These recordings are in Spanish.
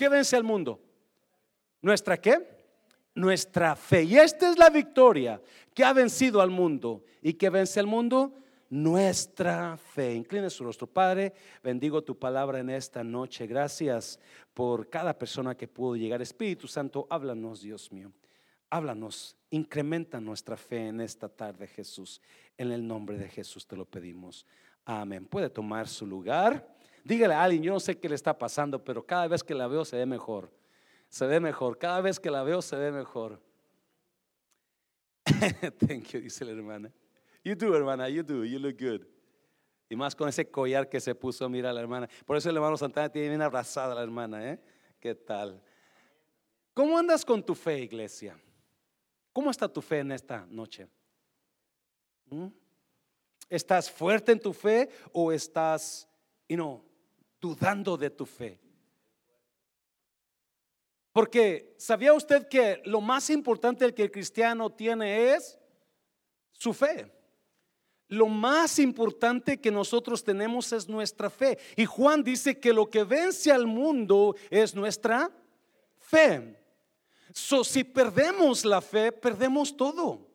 ¿Qué vence al mundo? ¿Nuestra qué? Nuestra fe. Y esta es la victoria que ha vencido al mundo. ¿Y que vence al mundo? Nuestra fe. Incline su rostro. Padre, bendigo tu palabra en esta noche. Gracias por cada persona que pudo llegar. Espíritu Santo, háblanos, Dios mío. Háblanos, incrementa nuestra fe en esta tarde, Jesús. En el nombre de Jesús te lo pedimos. Amén. Puede tomar su lugar. Dígale a alguien, yo no sé qué le está pasando, pero cada vez que la veo se ve mejor. Se ve mejor. Cada vez que la veo se ve mejor. Thank you, dice la hermana. You do, hermana, you do. You look good. Y más con ese collar que se puso, mira la hermana. Por eso el hermano Santana tiene bien abrazada a la hermana, ¿eh? ¿Qué tal? ¿Cómo andas con tu fe, iglesia? ¿Cómo está tu fe en esta noche? ¿Mm? ¿Estás fuerte en tu fe o estás, you know, dudando de tu fe? Porque ¿sabía usted que lo más importante que el cristiano tiene es su fe? Lo más importante que nosotros tenemos es nuestra fe. Y Juan dice que lo que vence al mundo es nuestra fe. So, si perdemos la fe, perdemos todo.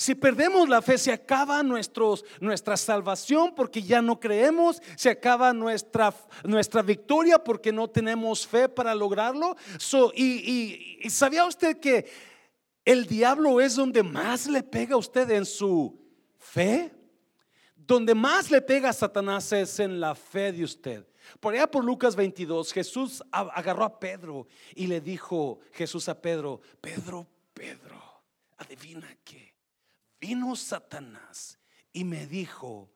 Si perdemos la fe, se acaba nuestra salvación porque ya no creemos, se acaba nuestra, victoria porque no tenemos fe para lograrlo. Y, sabía usted que el diablo es donde más le pega a usted en su fe? Donde más le pega a Satanás es en la fe de usted. Por allá por Lucas 22, Jesús agarró a Pedro y le dijo Jesús a Pedro, Pedro, Pedro, adivina qué. Vino Satanás y me dijo,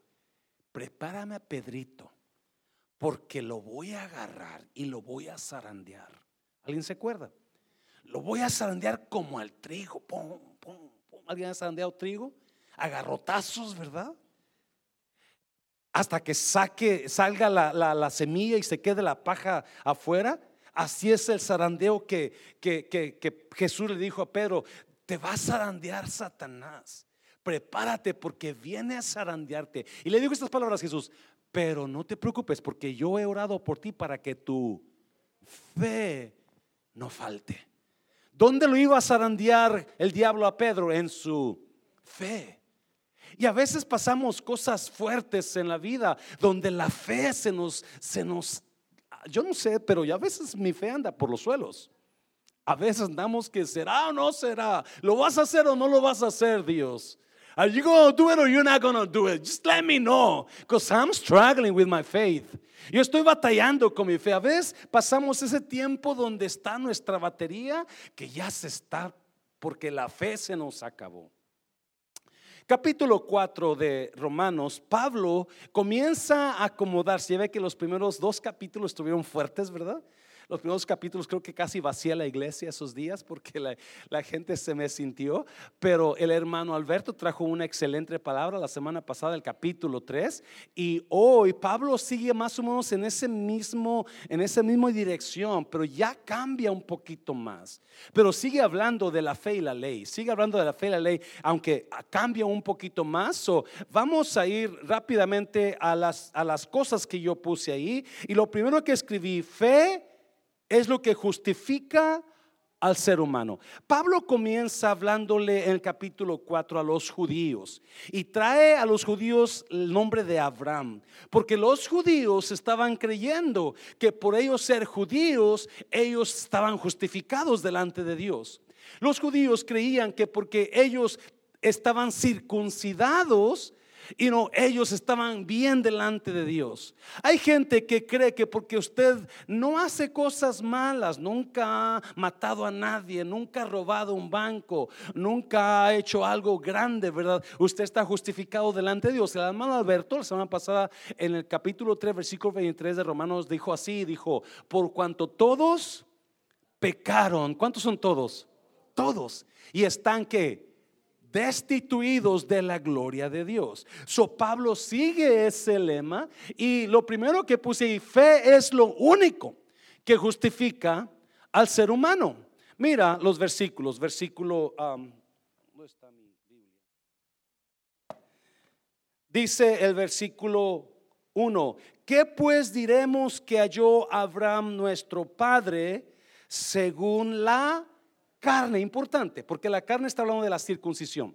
prepárame a Pedrito, porque lo voy a agarrar y lo voy a zarandear. ¿Alguien se acuerda? Lo voy a zarandear como al trigo. Pum, pum, pum. ¿Alguien ha zarandeado trigo? Agarrotazos, ¿verdad? hasta que saque, salga la, semilla y se quede la paja afuera. Así es el zarandeo que, que, Jesús le dijo a Pedro, te va a zarandear Satanás. Prepárate porque viene a zarandearte. Y le digo estas palabras a Jesús, pero no te preocupes porque yo he orado por ti para que tu fe no falte. ¿Dónde lo iba a zarandear el diablo a Pedro? En su fe. Y a veces pasamos cosas fuertes en la vida donde la fe se nos, se nos, yo no sé, pero a veces mi fe anda por los suelos. A veces andamos que será o no será. ¿Lo vas a hacer o no lo vas a hacer, Dios? Are you going to do it or you're not going to do it? Just let me know. Because I'm struggling with my faith. Yo estoy batallando con mi fe. A veces pasamos ese tiempo donde está nuestra batería que ya se está porque la fe se nos acabó capítulo 4 de Romanos, Pablo comienza a acomodarse. Ya ve que los primeros dos capítulos estuvieron fuertes, ¿verdad? Los primeros capítulos creo que casi vacía la iglesia esos días porque la, gente se me sintió, pero el hermano Alberto trajo una excelente palabra la semana pasada, el capítulo 3, y hoy Pablo sigue más o menos en ese mismo, en esa misma dirección, pero ya cambia un poquito más. Pero sigue hablando de la fe y la ley, sigue hablando de la fe y la ley, aunque cambia un poquito más. So, vamos a ir rápidamente a las, a las cosas que yo puse ahí. Y lo primero que escribí, fe es lo que justifica al ser humano. Pablo comienza hablándole en el capítulo 4 a los judíos y trae a los judíos el nombre de Abraham, porque los judíos estaban creyendo que por ellos ser judíos, ellos estaban justificados delante de Dios. Los judíos creían que porque ellos estaban circuncidados, y no, ellos estaban bien delante de Dios. Hay gente que cree que porque usted no hace cosas malas, nunca ha matado a nadie, nunca ha robado un banco, nunca ha hecho algo grande, ¿verdad? Usted está justificado delante de Dios. El hermano Alberto, la semana pasada, en el capítulo 3, versículo 23 de Romanos, dijo así, dijo, por cuanto todos pecaron, ¿cuántos son todos? Todos. Y están que destituidos de la gloria de Dios. So Pablo sigue ese lema y lo primero que puse, fe es lo único que justifica al ser humano. Mira los versículos, versículo, Biblia? Dice el versículo 1. ¿Qué pues diremos que halló Abraham nuestro padre según la carne? Importante, porque la carne está hablando de la circuncisión.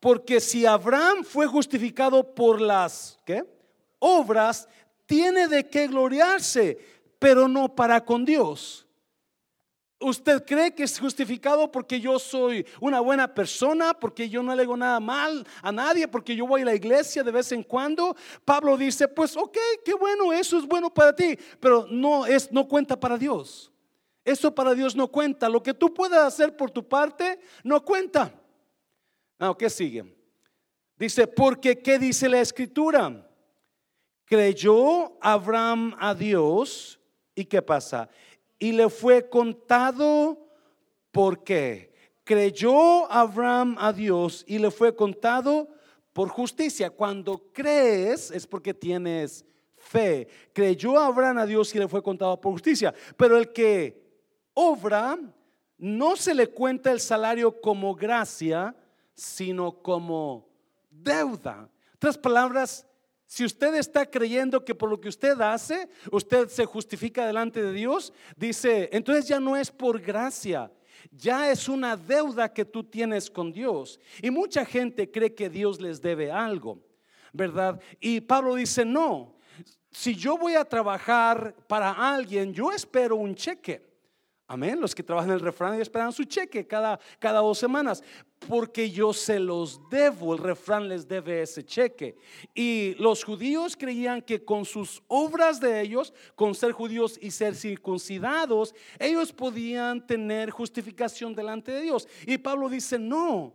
porque si Abraham fue justificado por las ¿qué? obras, tiene de qué gloriarse, pero no para con Dios. ¿Usted cree que es justificado porque yo soy una buena persona, porque yo no le hago nada mal a nadie, porque yo voy a la iglesia de vez en cuando? Pablo dice, pues ok, qué bueno, eso es bueno para ti, pero no es no cuenta para Dios. Eso para Dios no cuenta. Lo que tú puedas hacer por tu parte no cuenta. No, ¿qué sigue? Dice, porque ¿qué dice la escritura? Creyó Abraham a Dios y ¿qué pasa? y le fue contado por qué. Creyó Abraham a Dios y le fue contado por justicia. Cuando crees es porque tienes fe. Creyó Abraham a Dios y le fue contado por justicia. Pero el que obra, no se le cuenta el salario como gracia, sino como deuda. Otras palabras, si usted está creyendo que por lo que usted hace, usted se justifica delante de Dios, dice, entonces ya no es por gracia, ya es una deuda que tú tienes con Dios. Y mucha gente cree que Dios les debe algo, ¿verdad? Y Pablo dice, no, si yo voy a trabajar para alguien, yo espero un cheque. Amén. Los que trabajan en el refrán y esperan su cheque cada, cada dos semanas. Porque yo se los debo. El refrán les debe ese cheque. Y los judíos creían que con sus obras de ellos, con ser judíos y ser circuncidados, ellos podían tener justificación delante de Dios. Y Pablo dice, no.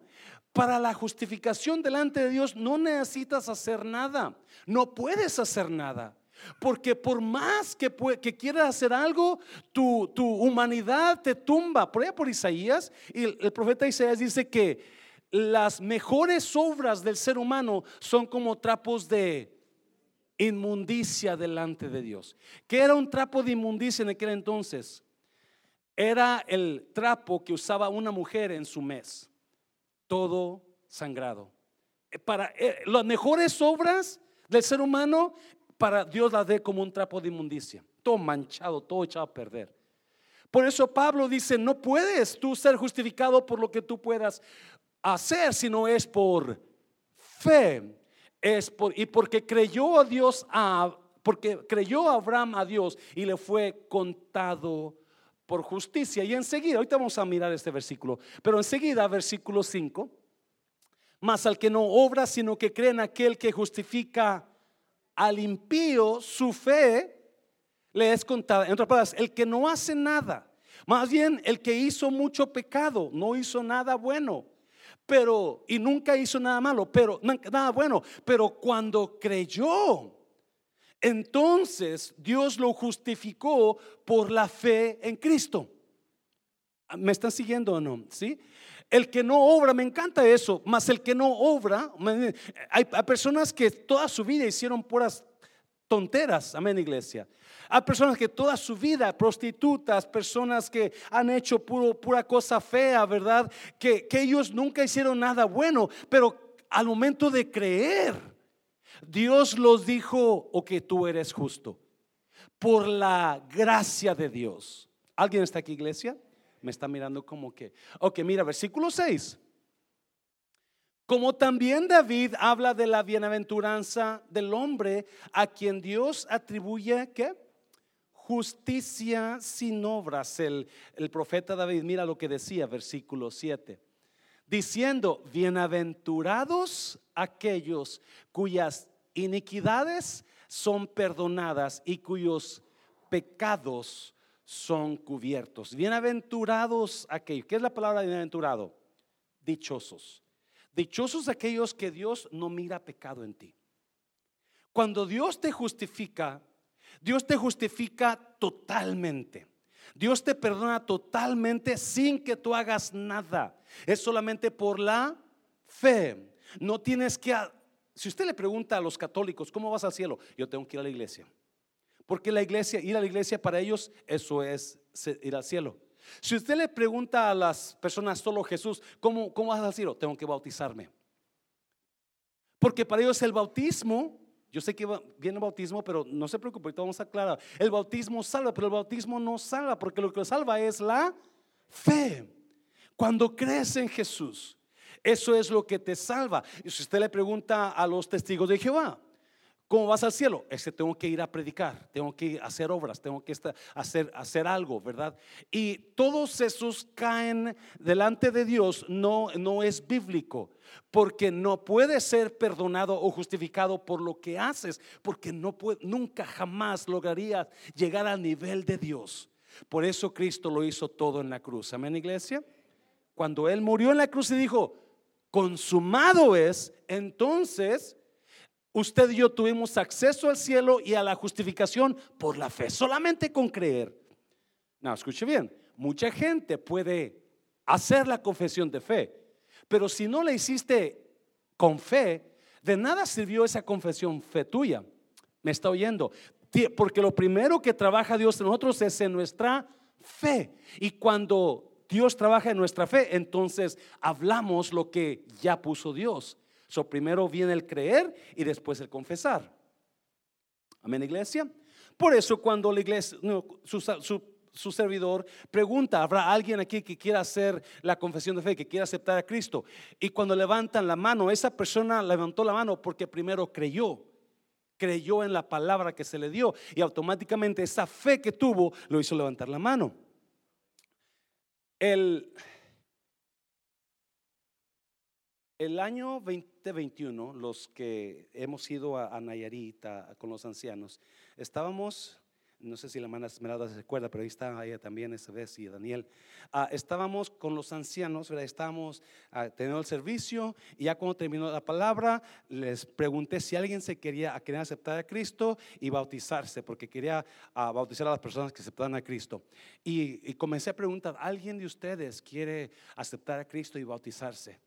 Para la justificación delante de Dios no necesitas hacer nada. No puedes hacer nada. Porque por más que, que quieras hacer algo, tu, humanidad te tumba. Por allá por Isaías, y el, profeta Isaías dice que las mejores obras del ser humano son como trapos de inmundicia delante de Dios. ¿Qué era un trapo de inmundicia en aquel entonces? Era el trapo que usaba una mujer en su mes, todo sangrado. Para eh, las mejores obras del ser humano para Dios la dé como un trapo de inmundicia, todo manchado, todo echado a perder. Por eso Pablo dice, no puedes tú ser justificado por lo que tú puedas hacer, sino es por fe. Es por, y porque creyó a Dios, a, porque creyó Abraham a Dios y le fue contado por justicia. Y enseguida, ahorita vamos a mirar este versículo, pero enseguida, versículo 5, más al que no obra, sino que cree en aquel que justifica al impío su fe le es contada. En otras palabras, el que no hace nada, más bien el que hizo mucho pecado, no hizo nada bueno, pero y nunca hizo nada malo, pero nada bueno, pero cuando creyó, entonces Dios lo justificó por la fe en Cristo. ¿Me están siguiendo o no? ¿Sí? El que no obra, me encanta eso, más el que no obra, hay, personas que toda su vida hicieron puras tonteras, amén iglesia. Hay personas que toda su vida, prostitutas, personas que han hecho pura cosa fea, ¿verdad? Que ellos nunca hicieron nada bueno, pero al momento de creer, Dios los dijo, o que tú eres justo, por la gracia de Dios. ¿Alguien está aquí, iglesia? Me está mirando como que, ok, mira, versículo 6. Como también David habla de la bienaventuranza del hombre a quien Dios atribuye ¿qué? justicia sin obras. El, el profeta David, mira lo que decía, versículo 7, diciendo, bienaventurados aquellos cuyas iniquidades son perdonadas y cuyos pecados son cubiertos. Bienaventurados aquellos. ¿Qué es la palabra bienaventurado? Dichosos. Dichosos aquellos que Dios no mira pecado en ti. Cuando Dios te justifica, Dios te justifica totalmente. Dios te perdona totalmente sin que tú hagas nada. Es solamente por la fe. No tienes que... Si usted le pregunta a los católicos, ¿cómo vas al cielo? Yo tengo que ir a la iglesia. Porque la iglesia, ir a la iglesia para ellos, eso es ir al cielo. Si usted le pregunta a las personas solo Jesús, ¿cómo, cómo vas al cielo? Tengo que bautizarme. Porque para ellos el bautismo, Yo sé que viene el bautismo, pero no se preocupe, ahorita vamos a aclarar. El bautismo salva, pero el bautismo no salva, porque lo que salva es la fe. Cuando crees en Jesús, eso es lo que te salva. Y si usted le pregunta a los testigos de Jehová, ¿Cómo vas al cielo? Es que tengo que ir a predicar, tengo que hacer obras, tengo que hacer, hacer algo, ¿verdad? Y todos esos caen delante de Dios, no, no es bíblico, porque no puede ser perdonado o justificado por lo que haces, porque no puede, nunca jamás lograría llegar al nivel de Dios. Por eso Cristo lo hizo todo en la cruz. Amén, iglesia. Cuando Él murió en la cruz y dijo, consumado es, entonces usted y yo tuvimos acceso al cielo y a la justificación por la fe, solamente con creer. No, escuche bien, mucha gente puede hacer la confesión de fe, pero si no la hiciste con fe, de nada sirvió esa confesión fe tuya. ¿Me está oyendo? Porque lo primero que trabaja Dios en nosotros es en nuestra fe. Y cuando Dios trabaja en nuestra fe, entonces hablamos lo que ya puso Dios. So, primero viene el creer y después el confesar. Amén, iglesia. Por eso cuando la iglesia, su, servidor pregunta, ¿habrá alguien aquí que quiera hacer la confesión de fe, que quiera aceptar a Cristo? Y cuando levantan la mano, esa persona levantó la mano porque primero creyó, creyó en la palabra que se le dio y automáticamente esa fe que tuvo lo hizo levantar la mano. El, el año 2021, los que hemos ido a, Nayarita con los ancianos, estábamos, no sé si la hermana Esmeralda se recuerda, pero ahí está ella también esa vez y Daniel. Ah, estábamos con los ancianos, estábamos ah, teniendo el servicio y ya cuando terminó la palabra, les pregunté si alguien se quería, quería aceptar a Cristo y bautizarse, porque quería ah, bautizar a las personas que aceptaban a Cristo. Y, y comencé a preguntar, ¿alguien de ustedes quiere aceptar a Cristo y bautizarse?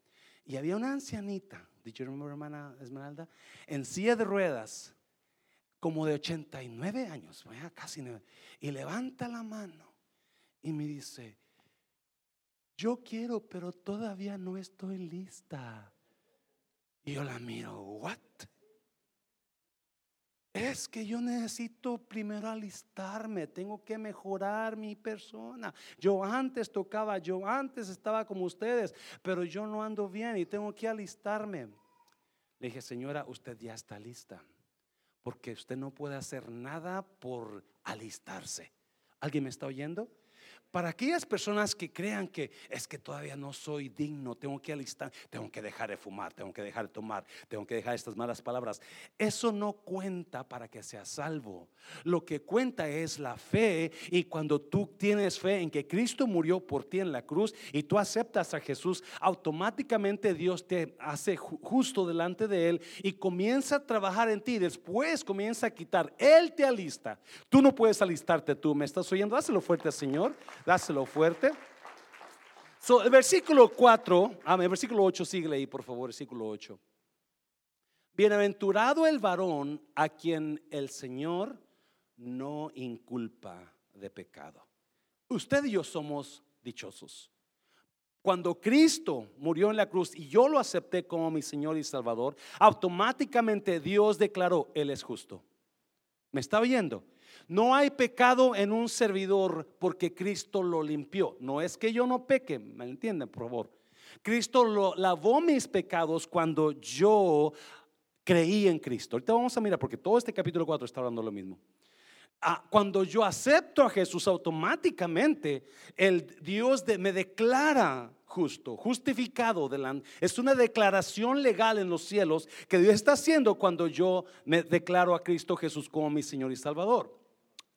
Y había una ancianita, dicho hermana Esmeralda, en silla de ruedas, como de 89 años, casi y levanta la mano y me dice, yo quiero, pero todavía no estoy lista. Y yo la miro, ¿what? Es que yo necesito primero alistarme, tengo que mejorar mi persona. Yo antes tocaba, yo antes estaba como ustedes, pero yo no ando bien y tengo que alistarme. Le dije, señora, usted ya está lista, porque usted no puede hacer nada por alistarse. ¿Alguien me está oyendo? Para aquellas personas que crean que es que todavía no soy digno, tengo que alistar, tengo que dejar de fumar, tengo que dejar de tomar, tengo que dejar estas malas palabras, eso no cuenta para que sea salvo. Lo que cuenta es la fe y cuando tú tienes fe en que Cristo murió por ti en la cruz y tú aceptas a Jesús, automáticamente Dios te hace justo delante de Él y comienza a trabajar en ti. Después comienza a quitar, Él te alista. Tú no puedes alistarte tú, ¿me estás oyendo? Dáselo fuerte, Señor. Dáselo fuerte. So, el versículo 4, ah, el versículo 8, sigue ahí, por favor, versículo 8. Bienaventurado el varón a quien el Señor no inculpa de pecado. Usted y yo somos dichosos. Cuando Cristo murió en la cruz y yo lo acepté como mi Señor y Salvador, automáticamente Dios declaró, Él es justo. ¿Me está oyendo? No hay pecado en un servidor porque Cristo lo limpió. No es que yo no peque, ¿me entienden, por favor? Cristo lo, lavó mis pecados cuando yo creí en Cristo. Ahorita vamos a mirar porque todo este capítulo 4 está hablando lo mismo. Ah, cuando yo acepto a Jesús automáticamente, el Dios me declara justo, justificado. Es una declaración legal en los cielos que Dios está haciendo cuando yo me declaro a Cristo Jesús como mi Señor y Salvador.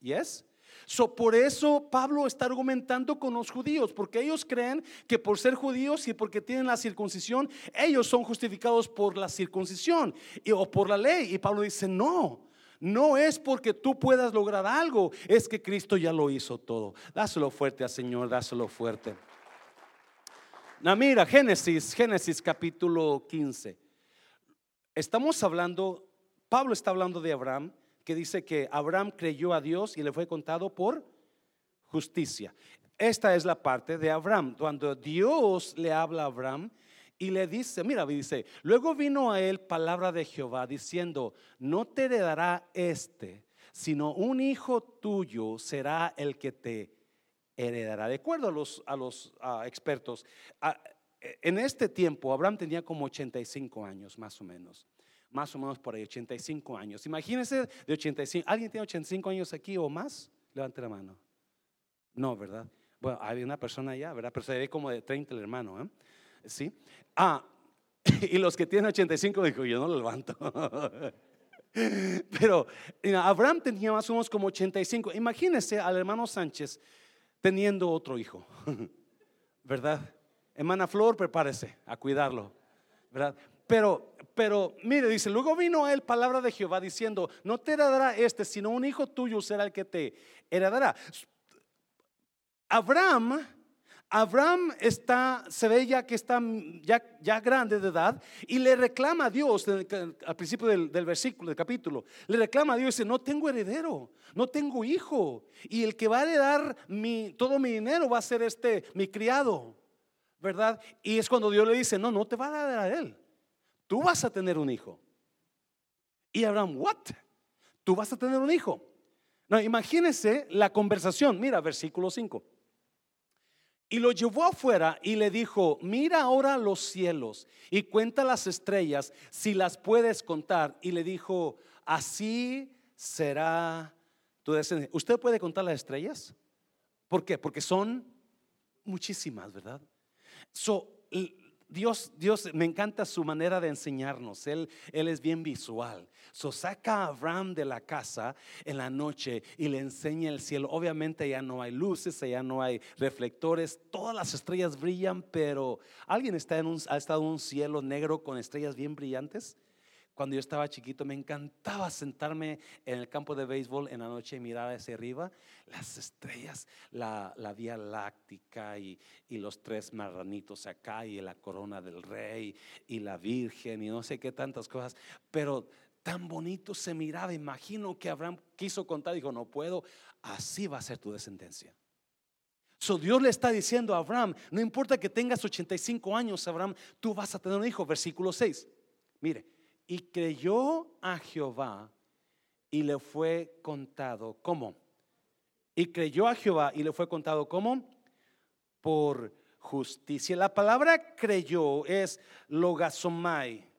Yes? So, por eso Pablo está argumentando con los judíos, porque ellos creen que por ser judíos y porque tienen la circuncisión, ellos son justificados por la circuncisión o por la ley. Y Pablo dice, no, no es porque tú puedas lograr algo, es que Cristo ya lo hizo todo. Dáselo fuerte al Señor, dáselo fuerte. No, mira, Génesis, Génesis capítulo 15. Estamos hablando, Pablo está hablando de Abraham que dice que Abraham creyó a Dios y le fue contado por justicia. Esta es la parte de Abraham, cuando Dios le habla a Abraham y le dice, mira, dice, luego vino a él palabra de Jehová diciendo, no te heredará este, sino un hijo tuyo será el que te heredará. De acuerdo a los, a los expertos, en este tiempo Abraham tenía como 85 años, más o menos. Más o menos por ahí, 85 años. Imagínense de 85. ¿Alguien tiene 85 años aquí o más? Levante la mano. No, ¿verdad? Bueno, hay una persona allá, ¿verdad? Pero se ve como de 30 el hermano, ¿eh? ¿Sí? Ah, y los que tienen 85 dijo, yo no lo levanto. Pero Abraham tenía más o menos como 85. Imagínese al hermano Sánchez teniendo otro hijo, ¿verdad? Hermana Flor, prepárese a cuidarlo, ¿verdad? Pero, pero, mire, dice, luego vino a él palabra de Jehová diciendo, no te heredará este, sino un hijo tuyo será el que te heredará. Abraham Abraham está, se ve ya que está ya, ya grande de edad y le reclama a Dios al principio del, versículo, del capítulo, le reclama a Dios dice, no tengo heredero, no tengo hijo y el que va a heredar mi, todo mi dinero va a ser este, mi criado, ¿verdad? Y es cuando Dios le dice, no, no te va a heredar a él, tú vas a tener un hijo. Y Abraham, ¿what? Tú vas a tener un hijo. No, imagínense la conversación, mira, versículo 5. Y lo llevó afuera y le dijo, mira ahora los cielos y cuenta las estrellas si las puedes contar. Y le dijo, así será tu descendencia. ¿Usted puede contar las estrellas? ¿Por qué? Porque son muchísimas, ¿verdad? So, Dios, Dios, me encanta su manera de enseñarnos. Él, él es bien visual. So saca a Abraham de la casa en la noche y le enseña el cielo. Obviamente ya no hay luces, ya no hay reflectores. Todas las estrellas brillan, pero ¿alguien está en un, ha estado en un cielo negro con estrellas bien brillantes? Cuando yo estaba chiquito me encantaba sentarme en el campo de béisbol en la noche y mirar hacia arriba las estrellas, la, vía láctica y, los tres marranitos acá y la corona del rey y la virgen y no sé qué tantas cosas. Pero tan bonito se miraba. Imagino que Abraham quiso contar, dijo, no puedo, así va a ser tu descendencia. So Dios le está diciendo a Abraham, no importa que tengas 85 años, Abraham, tú vas a tener un hijo. Versículo 6. Mire, y creyó a Jehová y le fue contado, ¿cómo? Y creyó a Jehová y le fue contado, ¿cómo? Por justicia. La palabra creyó es logasomai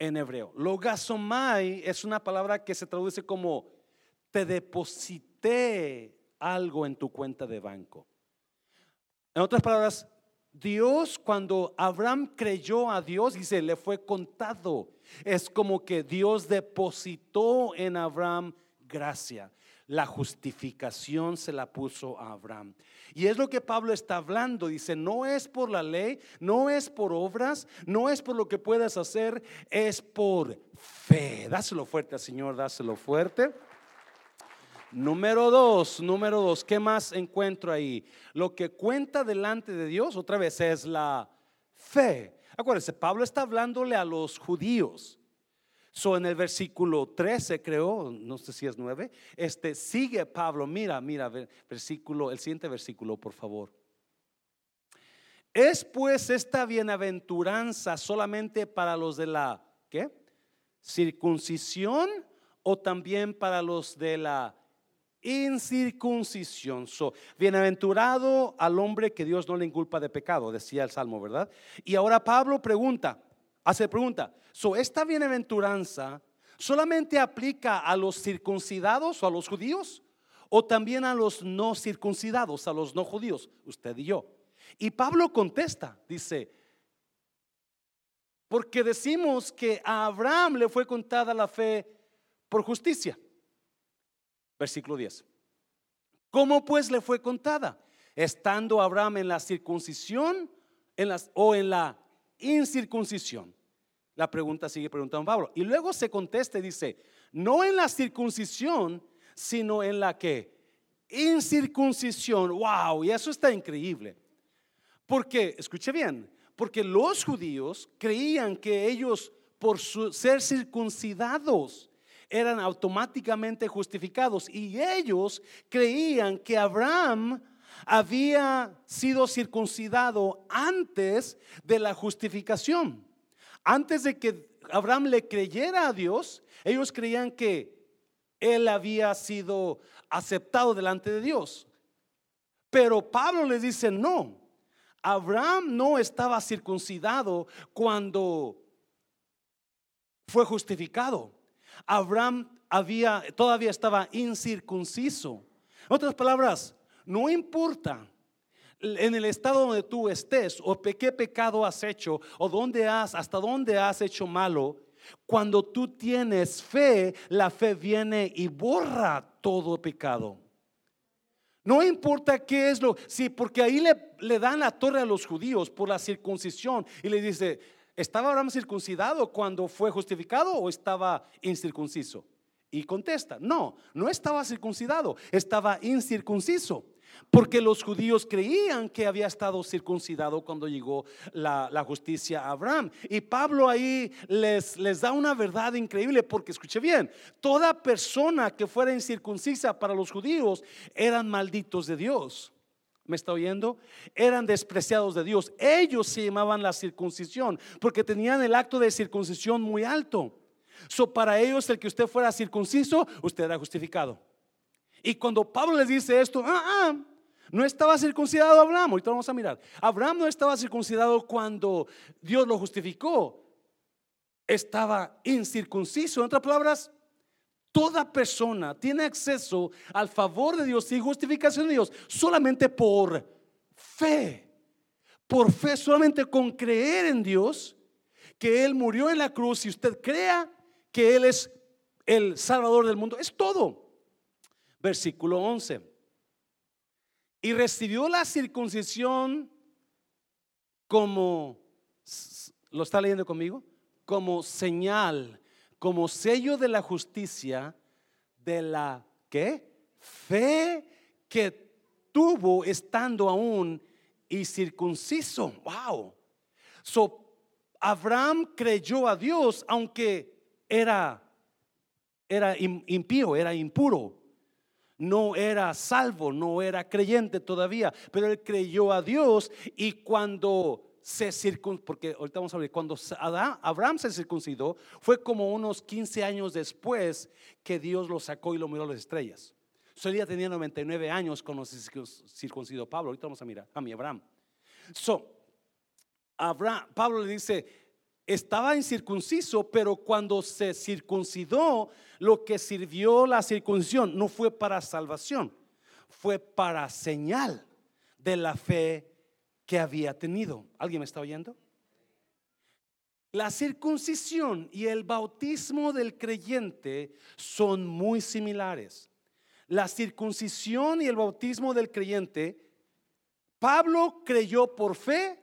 en hebreo. Logasomai es una palabra que se traduce como te deposité algo en tu cuenta de banco. En otras palabras, Dios cuando Abraham creyó a Dios, dice, le fue contado. Es como que Dios depositó en Abraham gracia. La justificación se la puso a Abraham. Y es lo que Pablo está hablando. Dice, no es por la ley, no es por obras, no es por lo que puedas hacer, es por fe. Dáselo fuerte, Señor, dáselo fuerte. Número dos, número dos, ¿qué más encuentro ahí? Lo que cuenta delante de Dios, otra vez, es la fe. Acuérdense, Pablo está hablándole a los judíos. So en el versículo 13, creo, no sé si es 9, este sigue Pablo, mira, mira, versículo, el siguiente versículo, por favor. Es pues esta bienaventuranza solamente para los de la, ¿qué? Circuncisión o también para los de la incircuncisión. So, bienaventurado al hombre que Dios no le inculpa de pecado, decía el Salmo, ¿verdad? Y ahora Pablo pregunta, hace pregunta, so, esta bienaventuranza solamente aplica a los circuncidados o a los judíos o también a los no circuncidados, a los no judíos, usted y yo. Y Pablo contesta, dice, porque decimos que a Abraham le fue contada la fe por justicia. Versículo 10. ¿Cómo pues le fue contada? Estando Abraham en la circuncisión en las, o en la incircuncisión. La pregunta sigue preguntando Pablo. Y luego se contesta y dice, no en la circuncisión, sino en la que incircuncisión. Wow, y eso está increíble. Porque, escuche bien, porque los judíos creían que ellos, por ser circuncidados, eran automáticamente justificados y ellos creían que Abraham había sido circuncidado antes de la justificación. Antes de que Abraham le creyera a Dios, ellos creían que él había sido aceptado delante de Dios. Pero Pablo les dice, no, Abraham no estaba circuncidado cuando fue justificado. Abraham había, todavía estaba incircunciso. Otras palabras, no importa en el estado donde tú estés o qué pecado has hecho o dónde has, hasta dónde has hecho malo, cuando tú tienes fe, la fe viene y borra todo pecado. No importa qué es lo, sí, porque ahí le, le dan la torre a los judíos por la circuncisión y le dice, ¿estaba Abraham circuncidado cuando fue justificado o estaba incircunciso? Y contesta, no, no estaba circuncidado, estaba incircunciso. Porque los judíos creían que había estado circuncidado cuando llegó la, justicia a Abraham. Y Pablo ahí les, les da una verdad increíble porque escuche bien, toda persona que fuera incircuncisa para los judíos eran malditos de Dios. ¿Me está oyendo? Eran despreciados de Dios. Ellos se llamaban la circuncisión porque tenían el acto de circuncisión muy alto. So para ellos el que usted fuera circunciso, usted era justificado. Y cuando Pablo les dice esto, ah, ah, no estaba circuncidado Abraham, ahorita vamos a mirar. Abraham no estaba circuncidado cuando Dios lo justificó, estaba incircunciso. En otras palabras, toda persona tiene acceso al favor de Dios y justificación de Dios solamente por fe. Por fe, solamente con creer en Dios, que Él murió en la cruz y usted crea que Él es el Salvador del mundo. Es todo versículo 11. Y recibió la circuncisión como, ¿lo está leyendo conmigo? Como señal, como sello de la justicia, de la ¿qué? Fe que tuvo estando aún y circunciso. Wow. So, Abraham creyó a Dios aunque era, era impío, era impuro no era salvo, no era creyente todavía, pero él creyó a Dios y cuando se circuncidó, porque ahorita vamos a ver, cuando Abraham se circuncidó, fue como unos 15 años después que Dios lo sacó y lo miró a las estrellas. Solía tenía 99 años cuando se circuncidó Pablo. Ahorita vamos a mirar a mi Abraham. So, Abraham, Pablo le dice, estaba incircunciso, pero cuando se circuncidó, lo que sirvió la circuncisión no fue para salvación, fue para señal de la fe que había tenido. ¿Alguien me está oyendo? La circuncisión y el bautismo del creyente son muy similares. La circuncisión y el bautismo del creyente, Pablo creyó por fe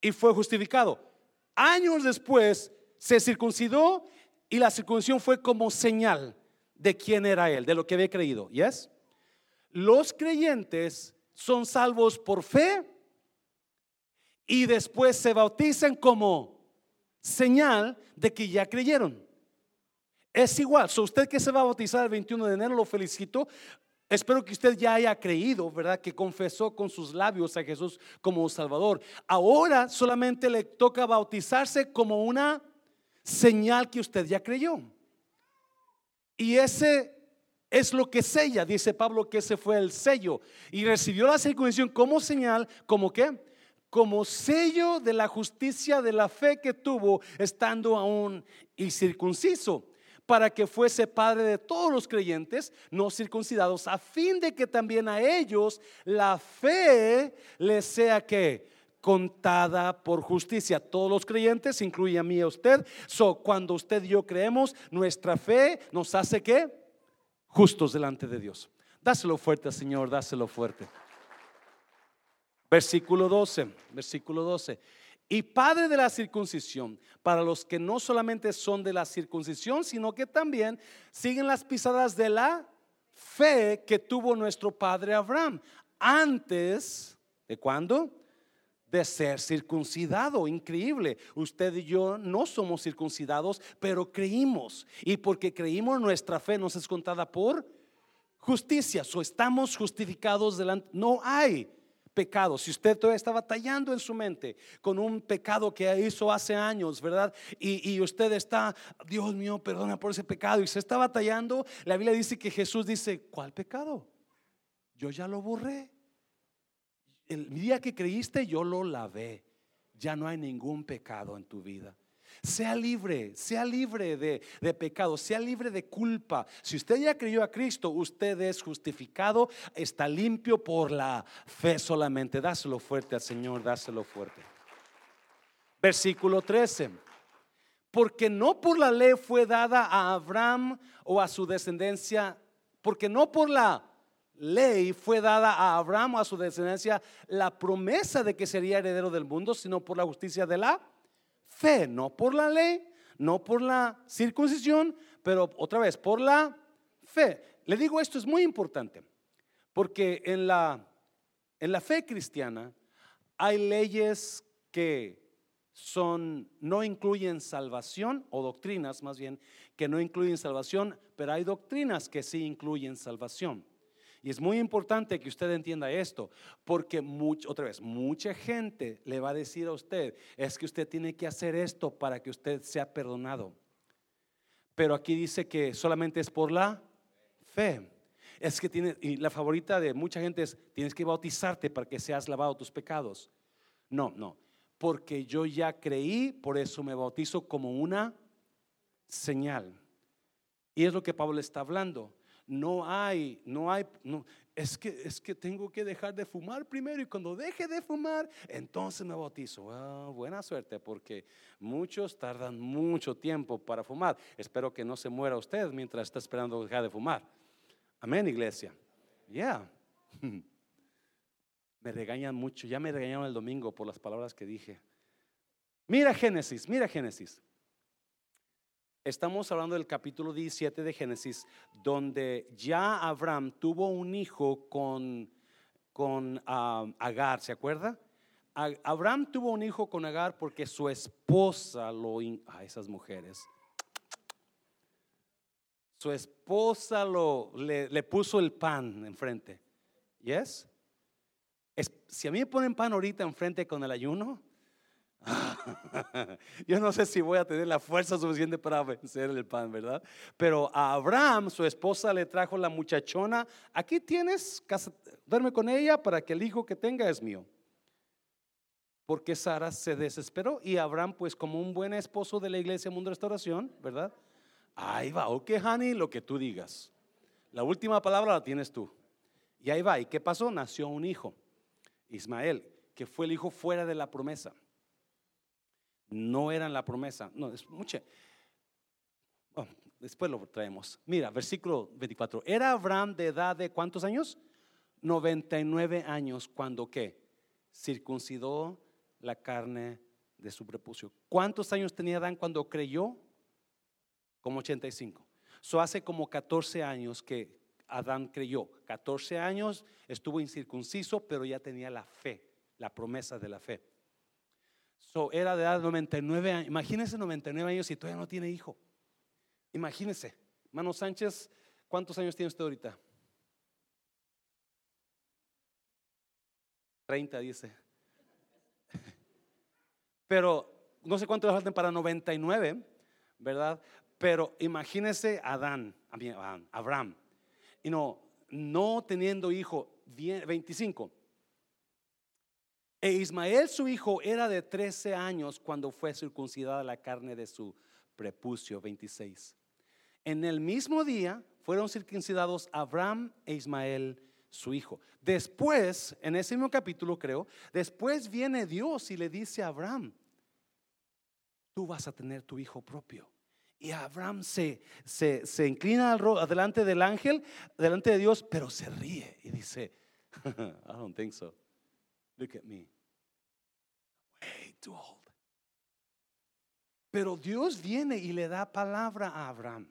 y fue justificado. Años después se circuncidó y la circuncisión fue como señal de quién era él, de lo que había creído. ¿Yes? Los creyentes son salvos por fe y después se bautizan como señal de que ya creyeron. Es igual, so usted que se va a bautizar el 21 de enero, lo felicito. Espero que usted ya haya creído, ¿verdad? Que confesó con sus labios a Jesús como Salvador. Ahora solamente le toca bautizarse como una señal que usted ya creyó. Y ese es lo que sella, dice Pablo que ese fue el sello. Y recibió la circuncisión como señal, como qué? Como sello de la justicia de la fe que tuvo estando aún incircunciso para que fuese padre de todos los creyentes no circuncidados, a fin de que también a ellos la fe les sea que contada por justicia. Todos los creyentes, incluye a mí y a usted. So, cuando usted y yo creemos, nuestra fe nos hace que justos delante de Dios. Dáselo fuerte, Señor, dáselo fuerte. Versículo 12, versículo 12 y padre de la circuncisión, para los que no solamente son de la circuncisión, sino que también siguen las pisadas de la fe que tuvo nuestro padre Abraham antes de cuándo? De ser circuncidado. Increíble. Usted y yo no somos circuncidados, pero creímos. Y porque creímos, nuestra fe nos es contada por justicia. So estamos justificados delante. No hay pecado. Si usted todavía está batallando en su mente con un pecado que hizo hace años, ¿verdad? Y, y, usted está, Dios mío, perdona por ese pecado. Y se está batallando. La Biblia dice que Jesús dice, ¿cuál pecado? Yo ya lo borré. El día que creíste, yo lo lavé. Ya no hay ningún pecado en tu vida. Sea libre, sea libre de, pecado, sea libre de culpa. Si usted ya creyó a Cristo, usted es justificado, está limpio por la fe solamente. Dáselo fuerte al Señor, dáselo fuerte. Versículo 13. Porque no por la ley fue dada a Abraham o a su descendencia, porque no por la ley fue dada a Abraham o a su descendencia la promesa de que sería heredero del mundo, sino por la justicia de la fe, no por la ley, no por la circuncisión, pero otra vez, por la fe. Le digo esto es muy importante, porque en la, en la fe cristiana hay leyes que son, no incluyen salvación, o doctrinas más bien, que no incluyen salvación, pero hay doctrinas que sí incluyen salvación. Y es muy importante que usted entienda esto, porque otra vez, mucha gente le va a decir a usted, es que usted tiene que hacer esto para que usted sea perdonado. Pero aquí dice que solamente es por la fe. Es que tiene, y la favorita de mucha gente es, tienes que bautizarte para que seas lavado tus pecados. No, no, porque yo ya creí, por eso me bautizo como una señal. Y es lo que Pablo está hablando no hay, no hay, no, es que, es que tengo que dejar de fumar primero y cuando deje de fumar, entonces me bautizo. buena suerte porque muchos tardan mucho tiempo para fumar. Espero que no se muera usted mientras está esperando dejar de fumar. Amén, iglesia. Ya. Me regañan mucho, ya me regañaron el domingo por las palabras que dije. Mira Génesis, mira Génesis. Estamos hablando del capítulo 17 de Génesis, donde ya Abraham tuvo un hijo con, con ah, Agar, ¿se acuerda? Abraham tuvo un hijo con Agar porque su esposa lo... A esas mujeres. Su esposa lo, le, puso el pan enfrente. ¿Yes? Es, si a mí me ponen pan ahorita enfrente con el ayuno, Yo no sé si voy a tener la fuerza suficiente para vencer el pan, ¿verdad? Pero a Abraham, su esposa, le trajo la muchachona. Aquí tienes, duerme con ella para que el hijo que tenga es mío. Porque Sara se desesperó y Abraham, pues como un buen esposo de la iglesia Mundo Restauración, ¿verdad? Ahí va, ok, honey, lo que tú digas. La última palabra la tienes tú. Y ahí va, ¿y qué pasó? Nació un hijo, Ismael, que fue el hijo fuera de la promesa no eran la promesa. No, es mucha. Oh, después lo traemos. Mira, versículo 24. Era Abraham de edad de cuántos años? 99 años cuando qué? Circuncidó la carne de su prepucio. ¿Cuántos años tenía Adán cuando creyó? Como 85. Eso hace como 14 años que Adán creyó. 14 años estuvo incircunciso, pero ya tenía la fe, la promesa de la fe. So, era de edad 99 años. Imagínese 99 años y todavía no tiene hijo. Imagínese. Mano Sánchez, ¿cuántos años tiene usted ahorita? 30, dice. Pero no sé cuánto le faltan para 99, ¿verdad? Pero imagínese Adán, Abraham, y no, no teniendo hijo, 25. E Ismael, su hijo, era de 13 años cuando fue circuncidada la carne de su prepucio, 26. En el mismo día fueron circuncidados Abraham e Ismael, su hijo. Después, en ese mismo capítulo creo, después viene Dios y le dice a Abraham, tú vas a tener tu hijo propio. Y Abraham se, se, se inclina delante del ángel, delante de Dios, pero se ríe y dice, I don't think so. Look at me. Way too old. Pero Dios viene y le da palabra a Abraham.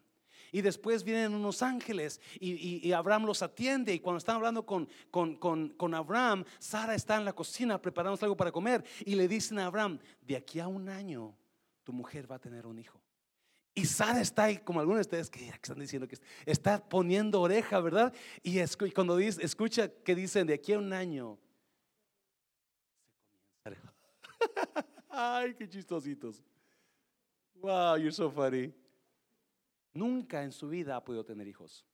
Y después vienen unos ángeles y, Abraham los atiende. Y cuando están hablando con, con, con, con, Abraham, Sara está en la cocina preparando algo para comer. Y le dicen a Abraham, de aquí a un año tu mujer va a tener un hijo. Y Sara está ahí, como algunos de ustedes que están diciendo que está poniendo oreja, ¿verdad? Y, cuando dice, escucha que dicen de aquí a un año. Ay, qué chistositos. Wow, you're so funny. Nunca en su vida ha podido tener hijos.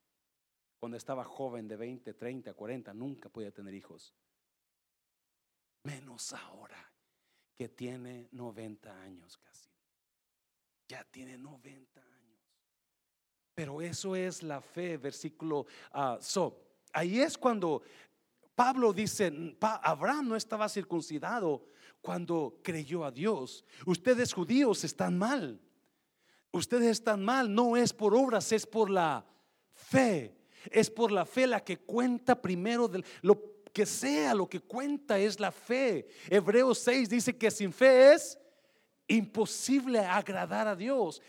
Cuando estaba joven de 20, 30, 40, nunca podía tener hijos. Menos ahora que tiene 90 años casi. Ya tiene 90 años. Pero eso es la fe, versículo. Uh, so, ahí es cuando Pablo dice, Abraham no estaba circuncidado cuando creyó a Dios. Ustedes judíos están mal. Ustedes están mal. No es por obras, es por la fe. Es por la fe la que cuenta primero de lo que sea, lo que cuenta es la fe. Hebreos 6 dice que sin fe es imposible agradar a Dios.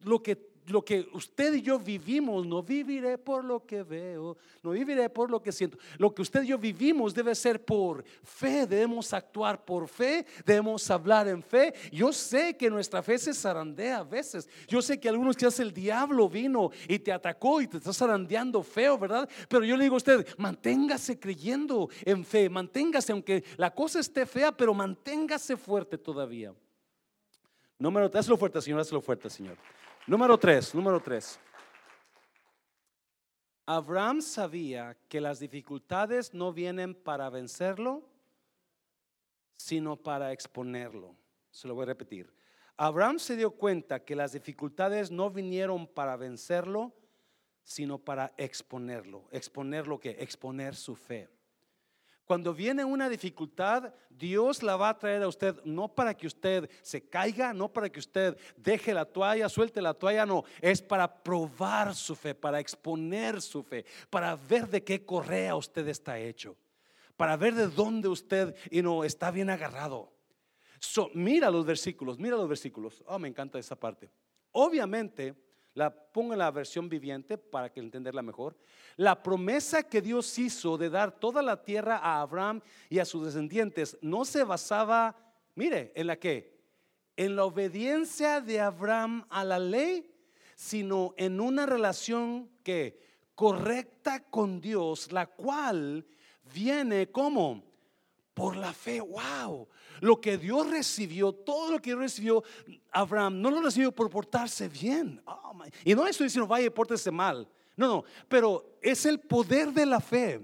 Lo que lo que usted y yo vivimos, no viviré por lo que veo, no viviré por lo que siento. Lo que usted y yo vivimos debe ser por fe, debemos actuar por fe, debemos hablar en fe. Yo sé que nuestra fe se zarandea a veces. Yo sé que algunos hace el diablo vino y te atacó y te está zarandeando feo, ¿verdad? Pero yo le digo a usted, manténgase creyendo en fe, manténgase, aunque la cosa esté fea, pero manténgase fuerte todavía. Número, hazlo fuerte, Señor, hazlo fuerte, Señor. Número tres, número tres. Abraham sabía que las dificultades no vienen para vencerlo, sino para exponerlo. Se lo voy a repetir. Abraham se dio cuenta que las dificultades no vinieron para vencerlo, sino para exponerlo. ¿Exponerlo que Exponer su fe. Cuando viene una dificultad, Dios la va a traer a usted no para que usted se caiga, no para que usted deje la toalla, suelte la toalla, no, es para probar su fe, para exponer su fe, para ver de qué correa usted está hecho, para ver de dónde usted y no está bien agarrado. mira los versículos, mira los versículos. Oh, me encanta esa parte. Obviamente, la pongo en la versión viviente para que entenderla mejor. La promesa que Dios hizo de dar toda la tierra a Abraham y a sus descendientes no se basaba, mire, en la que, en la obediencia de Abraham a la ley, sino en una relación que correcta con Dios, la cual viene como por la fe. Wow, lo que Dios recibió, todo lo que recibió Abraham, no lo recibió por portarse bien. Oh, y no estoy diciendo, vaya, pórtese mal. No, no, pero es el poder de la fe.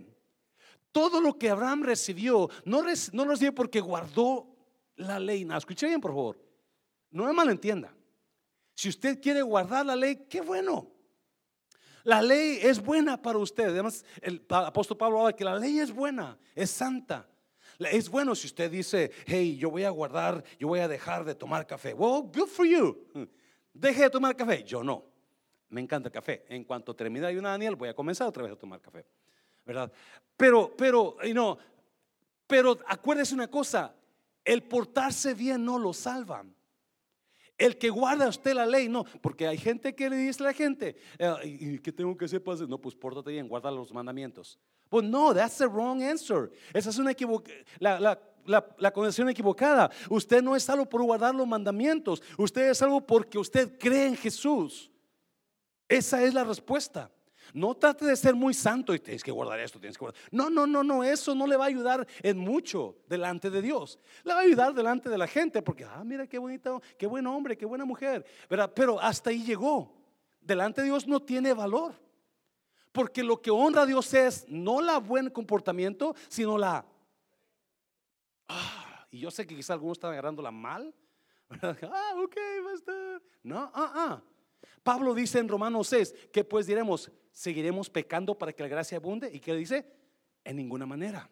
Todo lo que Abraham recibió, no, no lo recibió porque guardó la ley. No, escuche bien, por favor. No me malentienda. Si usted quiere guardar la ley, qué bueno. La ley es buena para usted. Además, el apóstol Pablo habla que la ley es buena, es santa. Es bueno si usted dice, hey, yo voy a guardar, yo voy a dejar de tomar café. Well, good for you. Deje de tomar café. Yo no. Me encanta el café. En cuanto termine ayunar Daniel, voy a comenzar otra vez a tomar café. ¿Verdad? Pero, pero, no, pero acuérdese una cosa, el portarse bien no lo salva. El que guarda usted la ley, no, porque hay gente que le dice a la gente, eh, ¿y qué tengo que hacer? No, pues pórtate bien, guarda los mandamientos. Pues no, that's the wrong answer. Esa es una la, la, la, equivocada. Usted no es salvo por guardar los mandamientos. Usted es salvo porque usted cree en Jesús. Esa es la respuesta. No trate de ser muy santo y tienes que guardar esto, tienes que guardar. No, no, no, no, eso no le va a ayudar en mucho delante de Dios. Le va a ayudar delante de la gente porque, ah, mira qué bonito, qué buen hombre, qué buena mujer. Pero hasta ahí llegó. Delante de Dios no tiene valor. Porque lo que honra a Dios es no la buen comportamiento, sino la... Ah, y yo sé que quizá algunos están agarrándola mal. Ah, ok, basta. No, ah, ah. Pablo dice en Romanos 6 que pues diremos, seguiremos pecando para que la gracia abunde. ¿Y qué dice? En ninguna manera.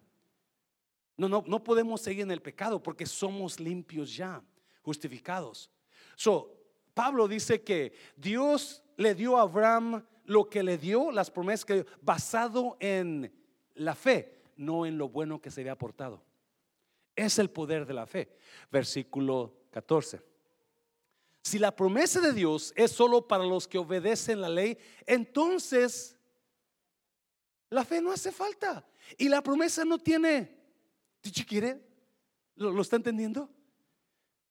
No, no, no podemos seguir en el pecado porque somos limpios ya, justificados. So, Pablo dice que Dios le dio a Abraham lo que le dio, las promesas que basado en la fe, no en lo bueno que se había aportado. Es el poder de la fe. Versículo 14. Si la promesa de Dios es solo para los que obedecen la ley, entonces la fe no hace falta. Y la promesa no tiene. ¿Lo, ¿Lo está entendiendo?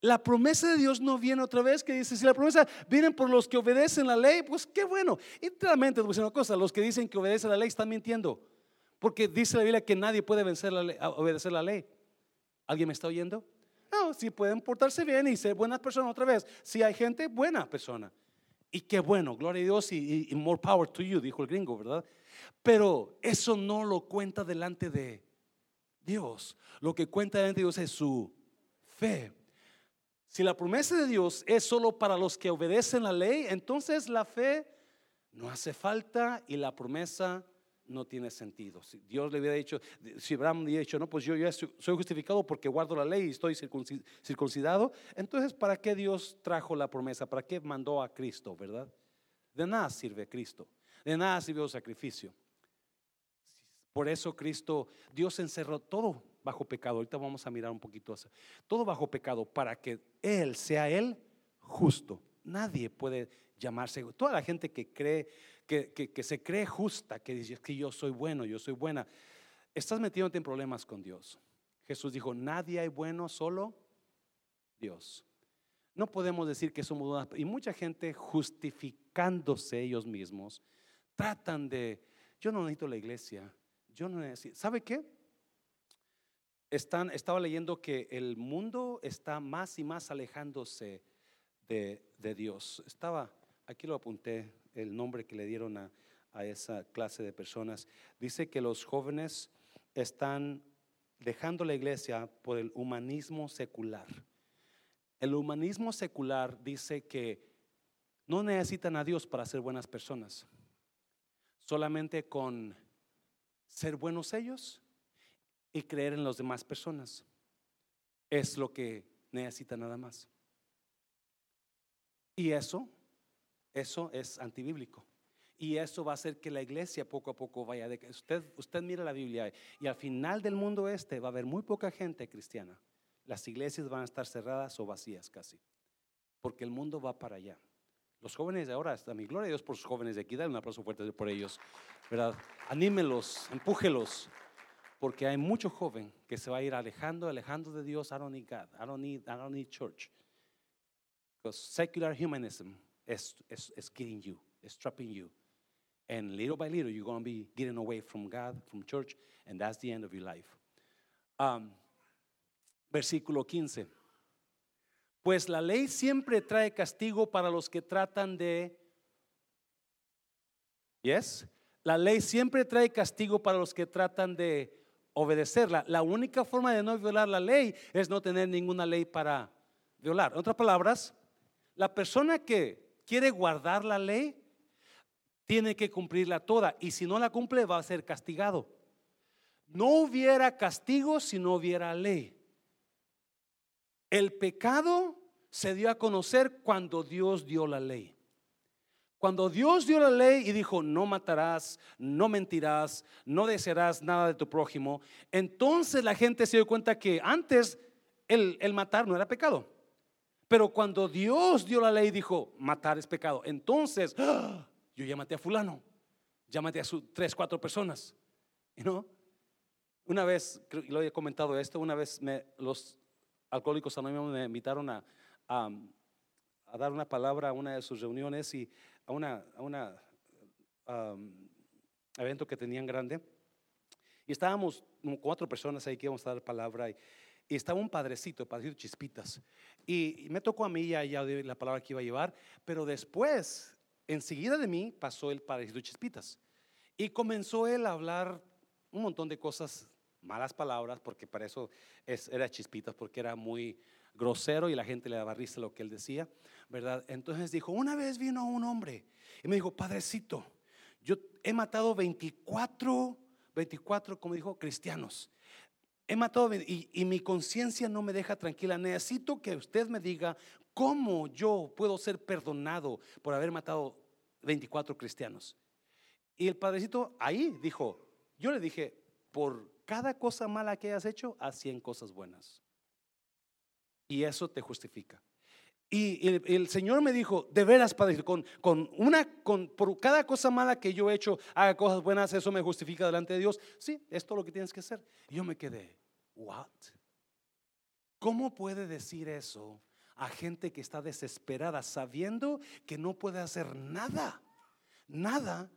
La promesa de Dios no viene otra vez, que dice, si la promesa viene por los que obedecen la ley, pues qué bueno. Y realmente, te una cosa, los que dicen que obedecen la ley están mintiendo. Porque dice la Biblia que nadie puede vencer la ley, obedecer la ley. ¿Alguien me está oyendo? No, si pueden portarse bien y ser buenas personas otra vez. Si hay gente buena persona. Y qué bueno, gloria a Dios y, more power to you, dijo el gringo, ¿verdad? Pero eso no lo cuenta delante de Dios. Lo que cuenta delante de Dios es su fe. Si la promesa de Dios es solo para los que obedecen la ley, entonces la fe no hace falta y la promesa no tiene sentido. Si Dios le hubiera dicho, si Abraham hubiera dicho, no, pues yo soy justificado porque guardo la ley y estoy circuncidado, entonces ¿para qué Dios trajo la promesa? ¿Para qué mandó a Cristo, verdad? De nada sirve Cristo, de nada sirve el sacrificio. Por eso Cristo, Dios encerró todo bajo pecado. Ahorita vamos a mirar un poquito. Todo bajo pecado para que Él sea Él justo. Nadie puede llamarse, toda la gente que cree que, se cree justa, que dice que yo soy bueno, yo soy buena, estás metiéndote en problemas con Dios. Jesús dijo, nadie hay bueno, solo Dios. No podemos decir que somos buenas. Y mucha gente justificándose ellos mismos, tratan de, yo no necesito la iglesia, yo no necesito, ¿sabe qué? Estaba leyendo que el mundo está más y más alejándose de, de Dios. Estaba, aquí lo apunté, el nombre que le dieron a, esa clase de personas. Dice que los jóvenes están dejando la iglesia por el humanismo secular. El humanismo secular dice que no necesitan a Dios para ser buenas personas, solamente con ser buenos ellos y creer en las demás personas. Es lo que necesitan nada más. Y eso eso es antibíblico. Y eso va a hacer que la iglesia poco a poco vaya de usted usted mira la Biblia y al final del mundo este va a haber muy poca gente cristiana. Las iglesias van a estar cerradas o vacías casi. Porque el mundo va para allá. Los jóvenes de ahora, a mi gloria a Dios por sus jóvenes de aquí, dale un aplauso fuerte por ellos, ¿verdad? Anímelos, empújelos, porque hay mucho joven que se va a ir alejando, alejando de Dios. I don't need God, I don't need, I don't need church. Because secular humanism is, is, is getting you, is trapping you. And little by little, you're going to be getting away from God, from church, and that's the end of your life. Um, versículo 15. Pues la ley siempre trae castigo para los que tratan de... Yes? La ley siempre trae castigo para los que tratan de obedecerla. La única forma de no violar la ley es no tener ninguna ley para violar. En otras palabras, la persona que quiere guardar la ley, tiene que cumplirla toda. Y si no la cumple, va a ser castigado. No hubiera castigo si no hubiera ley. El pecado se dio a conocer cuando Dios dio la ley. Cuando Dios dio la ley y dijo, no matarás, no mentirás, no desearás nada de tu prójimo, entonces la gente se dio cuenta que antes el, el matar no era pecado. Pero cuando Dios dio la ley, dijo, matar es pecado. Entonces, ¡ah! yo ya a fulano, ya maté a sus tres, cuatro personas. ¿No? Una vez, lo he comentado esto, una vez los alcohólicos anónimos me invitaron a, a, dar una palabra a una de sus reuniones y a una, a una evento que tenían grande. Y estábamos cuatro personas ahí que íbamos a dar palabra. Y, estaba un padrecito, padrecito Chispitas. Y, me tocó a mí ya, ya la palabra que iba a llevar, pero después, enseguida de mí, pasó el padrecito Chispitas. Y comenzó él a hablar un montón de cosas, malas palabras, porque para eso es, era Chispitas, porque era muy grosero y la gente le daba risa lo que él decía, Entonces dijo, una vez vino un hombre y me dijo, padrecito, yo he matado 24, 24, como dijo, cristianos he matado y, y mi conciencia no me deja tranquila. Necesito que usted me diga cómo yo puedo ser perdonado por haber matado 24 cristianos. Y el padrecito ahí dijo, yo le dije, por cada cosa mala que hayas hecho, haz 100 cosas buenas. Y eso te justifica. Y el, Señor me dijo, de veras, Padre, con, con una, con, por cada cosa mala que yo he hecho, haga cosas buenas, eso me justifica delante de Dios. Sí, esto es lo que tienes que hacer. Y yo me quedé, ¿what? ¿Cómo puede decir eso a gente que está desesperada sabiendo que no puede hacer nada? Nada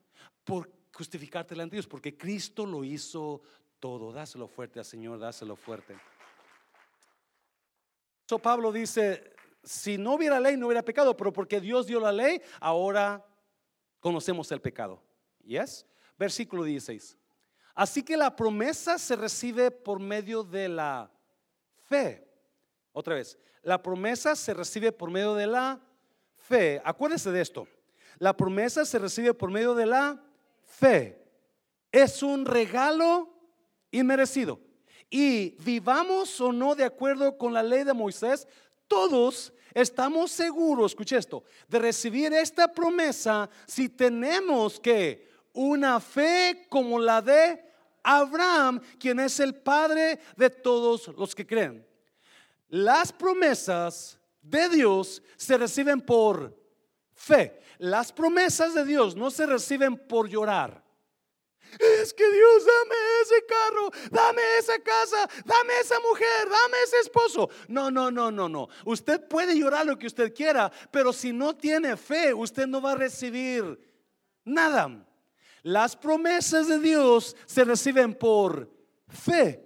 por justificarte delante de Dios, porque Cristo lo hizo todo. Dáselo fuerte al Señor, dáselo fuerte. So Pablo dice, si no hubiera ley no hubiera pecado, pero porque Dios dio la ley, ahora conocemos el pecado. Yes? Versículo 16. Así que la promesa se recibe por medio de la fe. Otra vez, la promesa se recibe por medio de la fe. Acuérdese de esto. La promesa se recibe por medio de la fe. Es un regalo inmerecido. Y vivamos o no de acuerdo con la ley de Moisés, todos estamos seguros, escuche esto, de recibir esta promesa si tenemos que una fe como la de Abraham, quien es el padre de todos los que creen. Las promesas de Dios se reciben por fe. Las promesas de Dios no se reciben por llorar. Es que Dios, dame ese carro, dame esa casa, dame esa mujer, dame ese esposo. No, no, no, no, no. Usted puede llorar lo que usted quiera, pero si no tiene fe, usted no va a recibir nada. Las promesas de Dios se reciben por fe.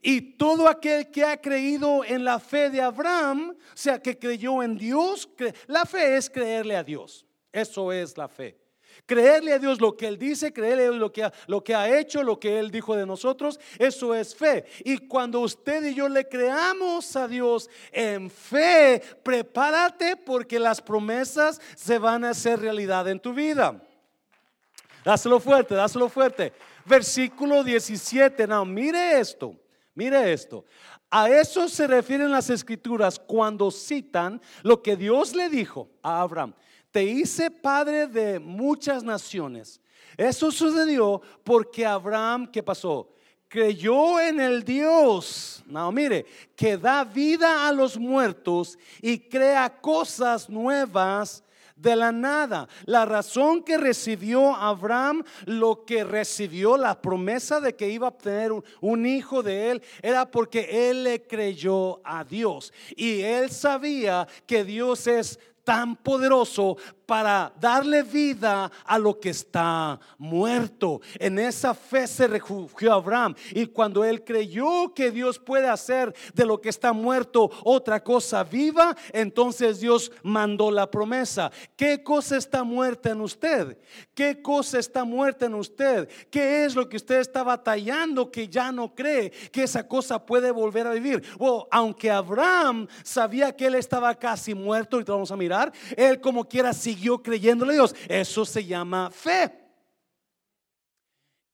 Y todo aquel que ha creído en la fe de Abraham, o sea, que creyó en Dios, la fe es creerle a Dios. Eso es la fe. Creerle a Dios lo que Él dice, creerle a lo que, ha, lo que ha hecho, lo que Él dijo de nosotros, eso es fe. Y cuando usted y yo le creamos a Dios en fe, prepárate porque las promesas se van a hacer realidad en tu vida. Dáselo fuerte, dáselo fuerte. Versículo 17, no, mire esto, mire esto. A eso se refieren las escrituras cuando citan lo que Dios le dijo a Abraham te hice padre de muchas naciones. Eso sucedió porque Abraham, ¿qué pasó? Creyó en el Dios, no, mire, que da vida a los muertos y crea cosas nuevas de la nada. La razón que recibió Abraham, lo que recibió la promesa de que iba a tener un, hijo de él, era porque él le creyó a Dios. Y él sabía que Dios es tan poderoso para darle vida a lo que está muerto. En esa fe se refugió Abraham. Y cuando él creyó que Dios puede hacer de lo que está muerto otra cosa viva, entonces Dios mandó la promesa. ¿Qué cosa está muerta en usted? ¿Qué cosa está muerta en usted? ¿Qué es lo que usted está batallando que ya no cree que esa cosa puede volver a vivir? Aunque Abraham sabía que él estaba casi muerto, y vamos a mirar, él como quiera siguió yo creyéndole a Dios. Eso se llama fe.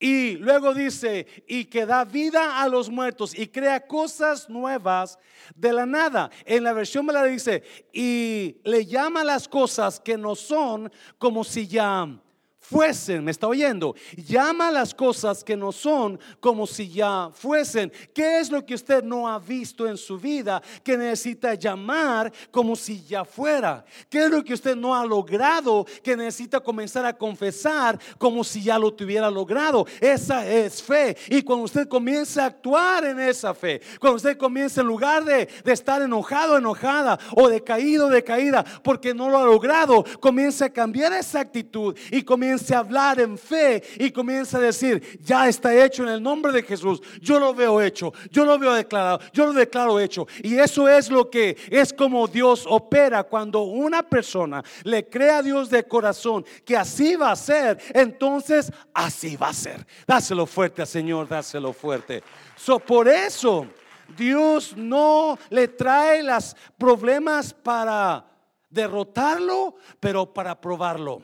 Y luego dice, y que da vida a los muertos y crea cosas nuevas de la nada. En la versión me la dice, y le llama las cosas que no son como si ya fuesen, me está oyendo, llama las cosas que no son como si ya fuesen. ¿Qué es lo que usted no ha visto en su vida que necesita llamar como si ya fuera? ¿Qué es lo que usted no ha logrado que necesita comenzar a confesar como si ya lo tuviera logrado? Esa es fe. Y cuando usted comienza a actuar en esa fe, cuando usted comienza en lugar de, de estar enojado, enojada o decaído, decaída, porque no lo ha logrado, comienza a cambiar esa actitud y comienza a hablar en fe y comienza a decir, ya está hecho en el nombre de Jesús, yo lo veo hecho, yo lo veo declarado, yo lo declaro hecho. Y eso es lo que es como Dios opera cuando una persona le cree a Dios de corazón que así va a ser, entonces así va a ser. Dáselo fuerte Señor, dáselo fuerte. So, por eso Dios no le trae los problemas para derrotarlo, pero para probarlo.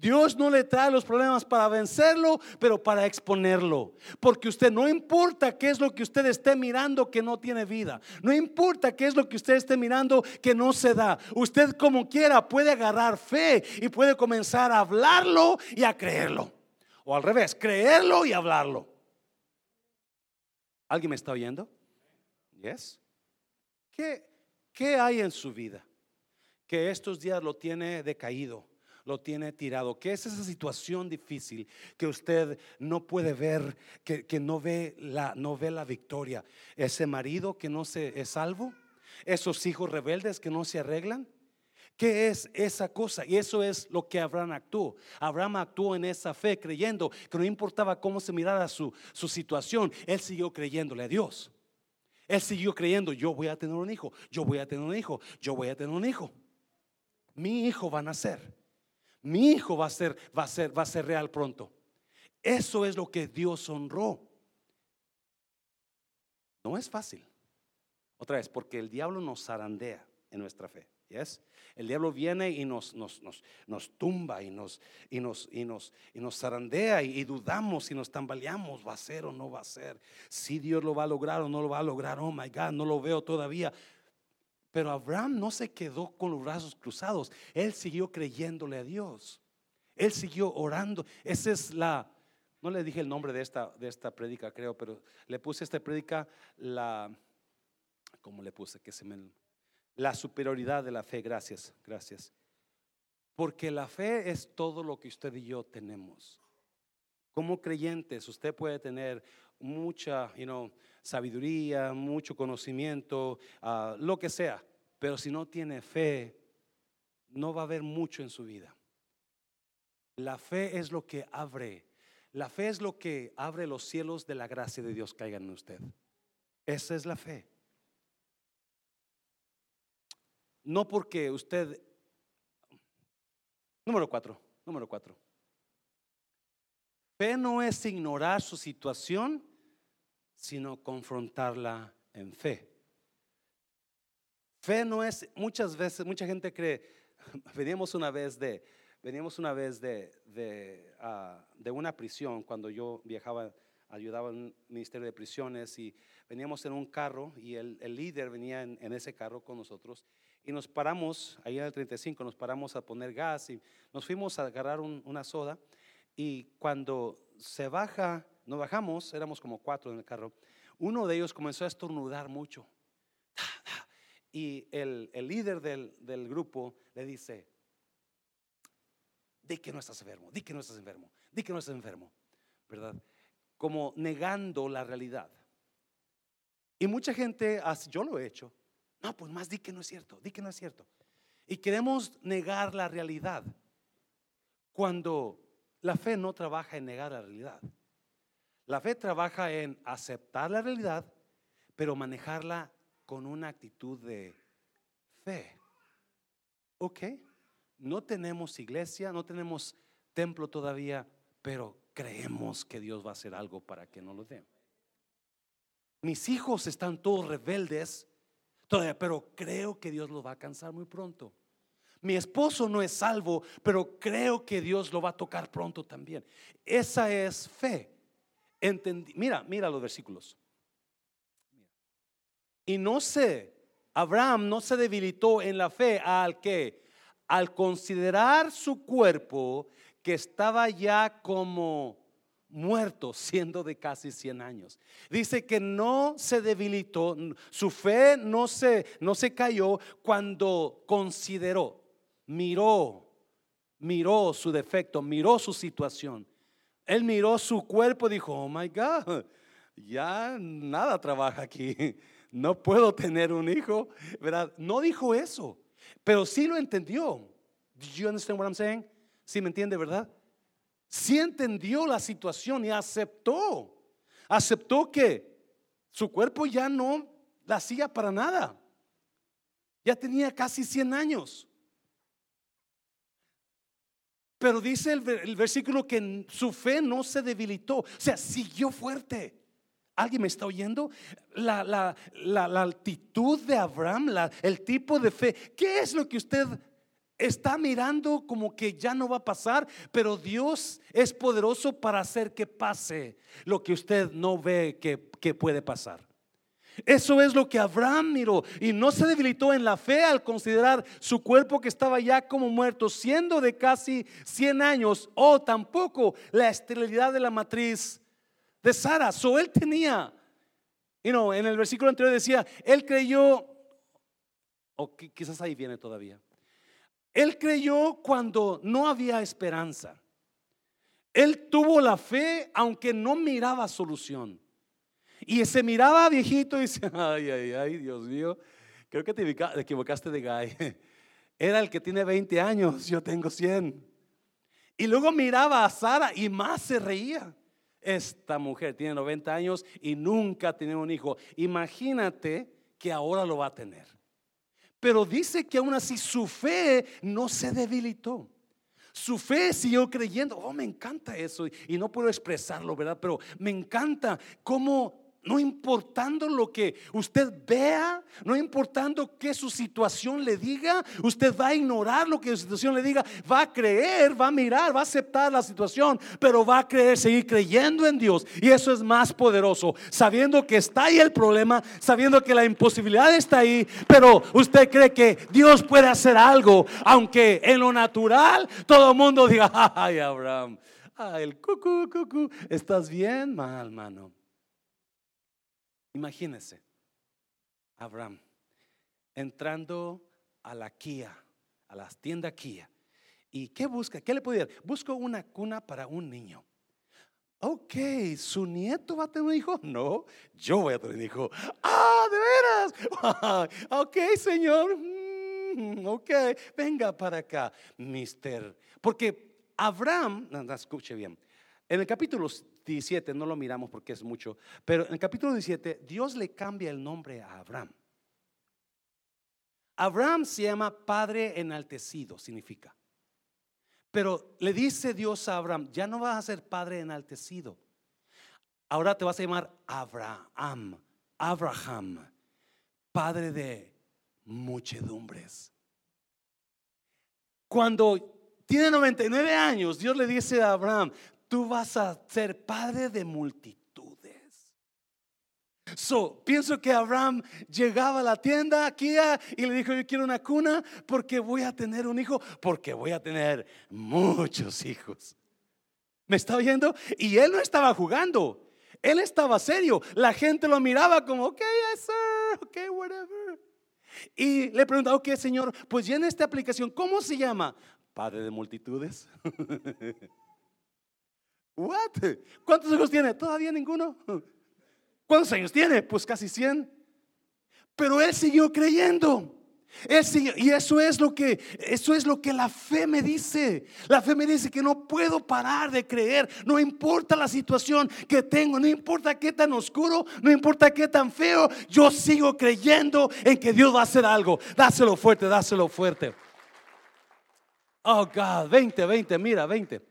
Dios no le trae los problemas para vencerlo, pero para exponerlo. Porque usted no importa qué es lo que usted esté mirando que no tiene vida. No importa qué es lo que usted esté mirando que no se da. Usted como quiera puede agarrar fe y puede comenzar a hablarlo y a creerlo. O al revés, creerlo y hablarlo. ¿Alguien me está oyendo? Yes. ¿Qué, qué hay en su vida que estos días lo tiene decaído? Lo tiene tirado? ¿Qué es esa situación difícil que usted no puede ver, que, no, ve la, no ve la victoria? ¿Ese marido que no se es salvo? ¿Esos hijos rebeldes que no se arreglan? ¿Qué es esa cosa? Y eso es lo que Abraham actuó. Abraham actuó en esa fe creyendo que no importaba cómo se mirara su, su situación, él siguió creyéndole a Dios. Él siguió creyendo, yo voy a tener un hijo, yo voy a tener un hijo, yo voy a tener un hijo. Mi hijo va a nacer. Mi hijo va a ser, va a ser, va a ser real pronto. Eso es lo que Dios honró. No es fácil. Otra vez, porque el diablo nos zarandea en nuestra fe. ¿yes? El diablo viene y nos, nos, nos, nos tumba y nos, y nos, y nos, y nos zarandea y, dudamos y nos tambaleamos, va a ser o no va a ser. Si Dios lo va a lograr o no lo va a lograr, oh my God, no lo veo todavía. Pero Abraham no se quedó con los brazos cruzados, él siguió creyéndole a Dios. Él siguió orando. Esa es la, no le dije el nombre de esta, de esta prédica, creo, pero le puse esta prédica la, ¿cómo le puse? Que se me la superioridad de la fe. Gracias, gracias. Porque la fe es todo lo que usted y yo tenemos. Como creyentes, usted puede tener mucha you sabiduría, mucho conocimiento, ah, lo que sea, pero si no tiene fe, no va a haber mucho en su vida. La fe es lo que abre, la fe es lo que abre los cielos de la gracia de Dios caigan en usted. Esa es la fe. No porque usted... Número cuatro, número cuatro. Fe no es ignorar su situación, sino confrontarla en fe. Fe no es, muchas veces, mucha gente cree, veníamos una vez de, veníamos una vez de, de, ah, de una prisión cuando yo viajaba, ayudaba en ministerio de prisiones y veníamos en un carro y el, el líder venía en, en, ese carro con nosotros y nos paramos, ahí en el 35, nos paramos a poner gas y nos fuimos a agarrar una soda. Y cuando se baja, no bajamos, éramos como cuatro en el carro, uno de ellos comenzó a estornudar mucho. Y el, el líder del, del, grupo le dice, di que no estás enfermo, di que no estás enfermo, di que no estás enfermo, ¿verdad? Como negando la realidad. Y mucha gente, yo lo he hecho, no, pues más di que no es cierto, di que no es cierto. Y queremos negar la realidad cuando la fe no trabaja en negar la realidad. La fe trabaja en aceptar la realidad, pero manejarla con una actitud de fe. ¿Ok? No tenemos iglesia, no tenemos templo todavía, pero creemos que Dios va a hacer algo para que no lo dé. Mis hijos están todos rebeldes todavía, pero creo que Dios lo va a alcanzar muy pronto. Mi esposo no es salvo, pero creo que Dios lo va a tocar pronto también. Esa es fe. Mira, mira los versículos. Y no sé, Abraham no se debilitó en la fe al que, al considerar su cuerpo que estaba ya como muerto siendo de casi 100 años. Dice que no se debilitó, su fe no se, no se cayó cuando consideró, miró, miró su defecto, miró su situación. Él miró su cuerpo y dijo, oh my God, ya nada trabaja aquí, no puedo tener un hijo, ¿verdad? No dijo eso, pero sí lo entendió. Do you understand what I'm saying? ¿Sí me entiende, verdad? sí entendió la situación y aceptó. Aceptó que su cuerpo ya no la hacía para nada. Ya tenía casi 100 años. Pero dice el, versículo que su fe no se debilitó, o sea, siguió fuerte. ¿Alguien me está oyendo? La, la altitud de Abraham, el tipo de fe. ¿Qué es lo que usted está mirando como que ya no va a pasar, pero Dios es poderoso para hacer que pase lo que usted no ve que, que puede pasar. Eso es lo que Abraham miró y no se debilitó en la fe al considerar su cuerpo que estaba ya como muerto, siendo de casi 100 años, o tampoco la esterilidad de la matriz de Sara. So él tenía, you know, en el versículo anterior decía, él creyó, o quizás ahí viene todavía Él creyó cuando no había esperanza. Él tuvo la fe aunque no miraba solución. Y se miraba viejito y dice, ay, ay, ay, Dios mío, creo que te equivocaste de guy. Era el que tiene 20 años, yo tengo 100. Y luego miraba a Sara y más se reía. Esta mujer tiene 90 años y nunca ha tenido un hijo. Imagínate que ahora lo va a tener. Pero dice que aún así su fe no se debilitó. Su fe siguió creyendo. Oh, me encanta eso. Y no puedo expresarlo, ¿verdad? Pero me encanta cómo no importando lo que usted vea, no importando que su situación le diga, usted va a ignorar lo que su situación le diga, va a creer, va a mirar, va a aceptar la situación, pero va a creer, seguir creyendo en Dios. Y eso es más poderoso, sabiendo que está ahí el problema, sabiendo que la imposibilidad está ahí, pero usted cree que Dios puede hacer algo, aunque en lo natural todo el mundo diga, ay Abraham, ay el cucú, cucú, estás bien mal, mano. Imagínense, Abraham entrando a la Kia, a la tienda Kia. ¿Y qué busca? ¿Qué le puede dar? Busco una cuna para un niño. Ok, ¿su nieto va a tener un hijo? No, yo voy a tener un hijo. Ah, de veras. ok, señor. Mm, ok, venga para acá, mister. Porque Abraham, no, escuche bien, en el capítulo 17, no lo miramos porque es mucho, pero en el capítulo 17 Dios le cambia el nombre a Abraham. Abraham se llama Padre enaltecido, significa. Pero le dice Dios a Abraham, ya no vas a ser Padre enaltecido. Ahora te vas a llamar Abraham, Abraham, Padre de muchedumbres. Cuando tiene 99 años, Dios le dice a Abraham, tú vas a ser padre de multitudes. So, pienso que Abraham llegaba a la tienda aquí y le dijo, yo quiero una cuna porque voy a tener un hijo, porque voy a tener muchos hijos. ¿Me está oyendo? Y él no estaba jugando. Él estaba serio. La gente lo miraba como, ok, yes, sir, ok, whatever. Y le preguntaba, ok, señor, pues en esta aplicación, ¿cómo se llama? Padre de multitudes. What? ¿Cuántos hijos tiene? Todavía ninguno. ¿Cuántos años tiene? Pues casi 100. Pero él siguió creyendo. Él y eso es lo que eso es lo que la fe me dice. La fe me dice que no puedo parar de creer, no importa la situación que tengo, no importa qué tan oscuro, no importa qué tan feo, yo sigo creyendo en que Dios va a hacer algo. Dáselo fuerte, dáselo fuerte. Oh God, 20, 20, mira, 20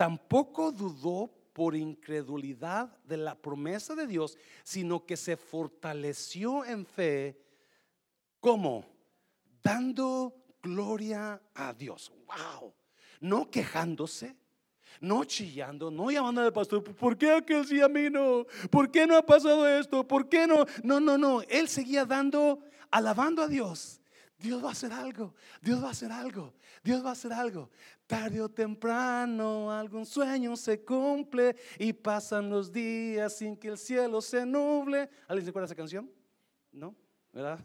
tampoco dudó por incredulidad de la promesa de Dios, sino que se fortaleció en fe. ¿Cómo? Dando gloria a Dios. Wow. No quejándose, no chillando, no llamando al pastor, ¿por qué aquel sí a mí no? ¿Por qué no ha pasado esto? ¿Por qué no? No, no, no. Él seguía dando, alabando a Dios. Dios va a hacer algo, Dios va a hacer algo, Dios va a hacer algo. Tarde o temprano algún sueño se cumple y pasan los días sin que el cielo se nuble. ¿Alguien se acuerda de esa canción? ¿No? ¿Verdad?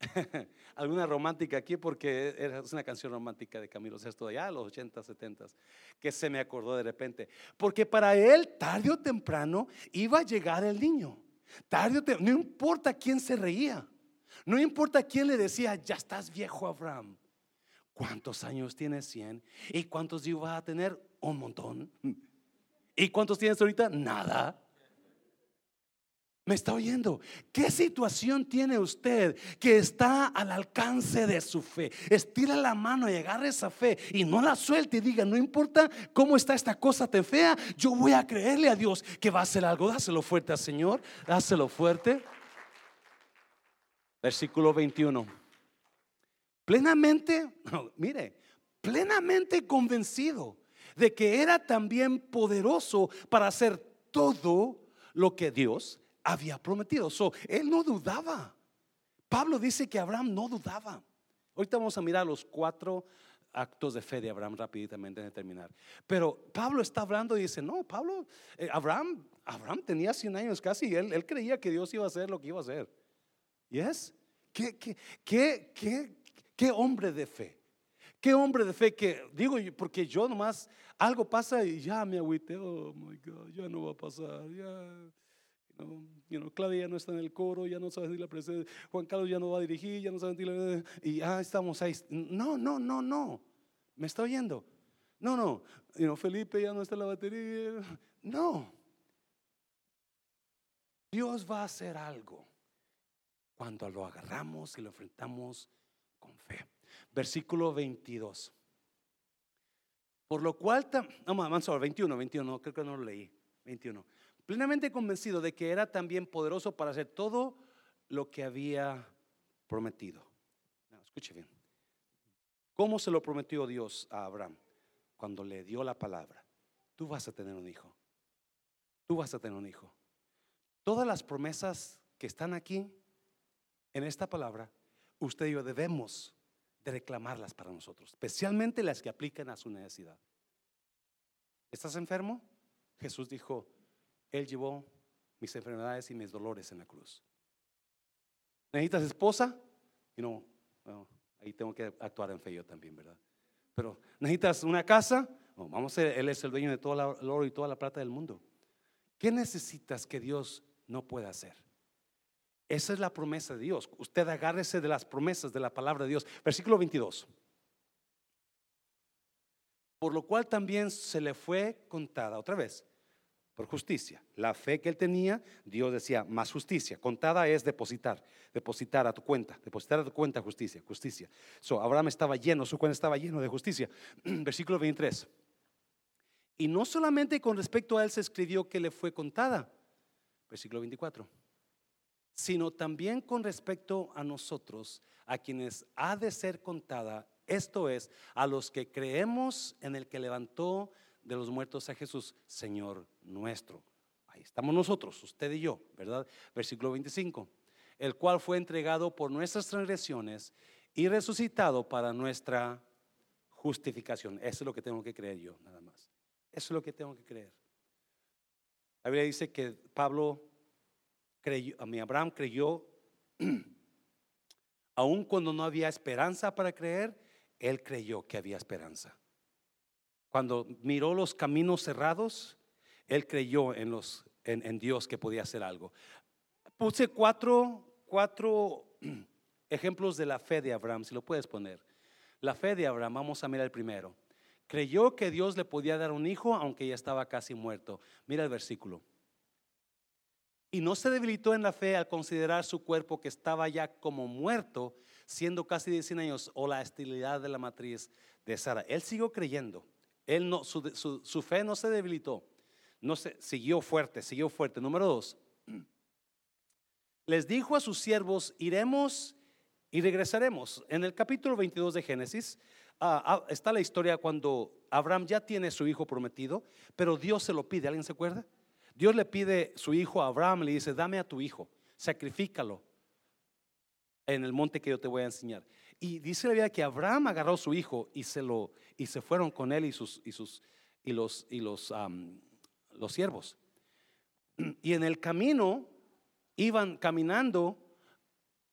Alguna romántica aquí porque es una canción romántica de Camilo Sesto de allá, los 80, 70, que se me acordó de repente. Porque para él, tarde o temprano, iba a llegar el niño. Tarde o temprano, no importa quién se reía, no importa quién le decía, ya estás viejo Abraham. ¿Cuántos años tienes? 100. ¿Y cuántos hijos vas a tener? Un montón. ¿Y cuántos tienes ahorita? Nada. ¿Me está oyendo? ¿Qué situación tiene usted que está al alcance de su fe? Estira la mano y agarre esa fe y no la suelte y diga, no importa cómo está esta cosa tan fea, yo voy a creerle a Dios que va a hacer algo. Dáselo fuerte al Señor, dáselo fuerte. Versículo 21 plenamente, mire, plenamente convencido de que era también poderoso para hacer todo lo que Dios había prometido. So, él no dudaba. Pablo dice que Abraham no dudaba. Ahorita vamos a mirar los cuatro actos de fe de Abraham rápidamente de terminar. Pero Pablo está hablando y dice, no, Pablo, eh, Abraham, Abraham tenía 100 años casi y él, creía que Dios iba a hacer lo que iba a hacer. ¿Yes? ¿Qué, qué, qué, qué, Qué hombre de fe. Qué hombre de fe que, digo, porque yo nomás algo pasa y ya me agüite, oh my God, ya no va a pasar, ya. You know, Claudia ya no está en el coro, ya no sabe ni la presencia, Juan Carlos ya no va a dirigir, ya no sabe ni la y ya estamos ahí. No, no, no, no. ¿Me está oyendo? No, no. You know, Felipe ya no está en la batería. No. Dios va a hacer algo cuando lo agarramos y lo enfrentamos con fe. Versículo 22. Por lo cual, vamos a 21, 21, creo que no lo leí. 21. Plenamente convencido de que era también poderoso para hacer todo lo que había prometido. escuche bien. ¿Cómo se lo prometió Dios a Abraham? Cuando le dio la palabra. Tú vas a tener un hijo. Tú vas a tener un hijo. Todas las promesas que están aquí en esta palabra, usted y yo debemos de reclamarlas para nosotros, especialmente las que aplican a su necesidad. ¿Estás enfermo? Jesús dijo, Él llevó mis enfermedades y mis dolores en la cruz. ¿Necesitas esposa? Y no, ahí tengo que actuar en fe yo también, ¿verdad? Pero ¿necesitas una casa? vamos a ver, Él es el dueño de todo el oro y toda la plata del mundo. ¿Qué necesitas que Dios no pueda hacer? Esa es la promesa de Dios. Usted agárrese de las promesas de la palabra de Dios. Versículo 22. Por lo cual también se le fue contada otra vez por justicia. La fe que él tenía, Dios decía, más justicia. Contada es depositar, depositar a tu cuenta, depositar a tu cuenta justicia, justicia. So, Abraham estaba lleno, su cuenta estaba lleno de justicia. Versículo 23. Y no solamente con respecto a él se escribió que le fue contada. Versículo 24 sino también con respecto a nosotros, a quienes ha de ser contada, esto es, a los que creemos en el que levantó de los muertos a Jesús, Señor nuestro. Ahí estamos nosotros, usted y yo, ¿verdad? Versículo 25, el cual fue entregado por nuestras transgresiones y resucitado para nuestra justificación. Eso es lo que tengo que creer yo, nada más. Eso es lo que tengo que creer. La Biblia dice que Pablo mi Abraham creyó, aun cuando no había esperanza para creer, él creyó que había esperanza. Cuando miró los caminos cerrados, él creyó en, los, en, Dios que podía hacer algo. Puse cuatro, cuatro ejemplos de la fe de Abraham, si lo puedes poner. La fe de Abraham, vamos a mirar el primero. Creyó que Dios le podía dar un hijo aunque ya estaba casi muerto. Mira el versículo. Y no se debilitó en la fe al considerar su cuerpo que estaba ya como muerto, siendo casi de 100 años, o la esterilidad de la matriz de Sara. Él siguió creyendo. Él no, su, su, fe no se debilitó. No se, siguió fuerte, siguió fuerte. Número dos. Les dijo a sus siervos, iremos y regresaremos. En el capítulo 22 de Génesis ah, ah, está la historia cuando Abraham ya tiene su hijo prometido, pero Dios se lo pide. ¿Alguien se acuerda? Dios le pide su hijo a Abraham, le dice, dame a tu hijo, sacrifícalo en el monte que yo te voy a enseñar. Y dice la Biblia que Abraham agarró a su hijo y se lo y se fueron con él y sus y sus y los y los los siervos. Y en el camino iban caminando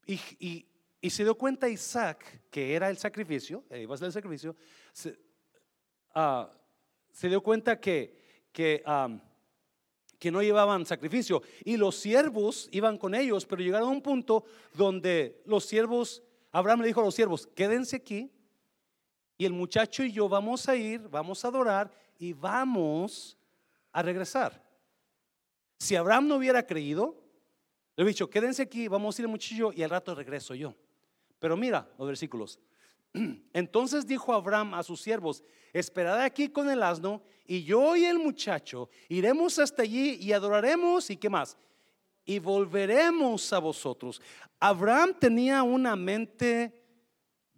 y, se dio cuenta Isaac que era el sacrificio, eh, iba a el sacrificio, se, ah, dio cuenta que que que no llevaban sacrificio. Y los siervos iban con ellos, pero llegaron a un punto donde los siervos, Abraham le dijo a los siervos, quédense aquí y el muchacho y yo vamos a ir, vamos a adorar y vamos a regresar. Si Abraham no hubiera creído, le hubiera dicho, quédense aquí, vamos a ir el muchacho y al rato regreso yo. Pero mira los versículos. Entonces dijo Abraham a sus siervos, esperad aquí con el asno y yo y el muchacho iremos hasta allí y adoraremos y qué más. Y volveremos a vosotros. Abraham tenía una mente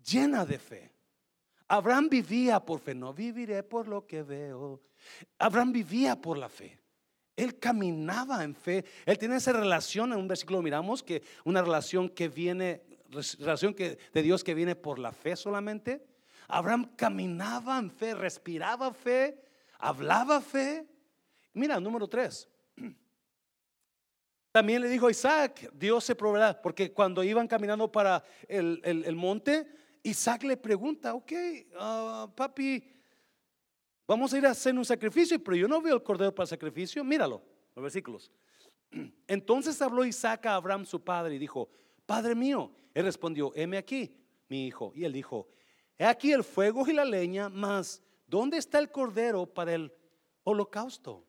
llena de fe. Abraham vivía por fe, no viviré por lo que veo. Abraham vivía por la fe. Él caminaba en fe. Él tiene esa relación, en un versículo miramos que una relación que viene relación que, de Dios que viene por la fe solamente. Abraham caminaba en fe, respiraba fe, hablaba fe. Mira, número tres. También le dijo a Isaac, Dios se proveerá, porque cuando iban caminando para el, monte, Isaac le pregunta, ok, ah, papi, vamos a ir a hacer un sacrificio, pero yo no veo el cordero para el sacrificio. Míralo, los versículos. Entonces habló Isaac a Abraham su padre y dijo, Padre mío, él respondió, heme aquí, mi hijo. Y él dijo, he aquí el fuego y la leña, mas ¿dónde está el cordero para el holocausto?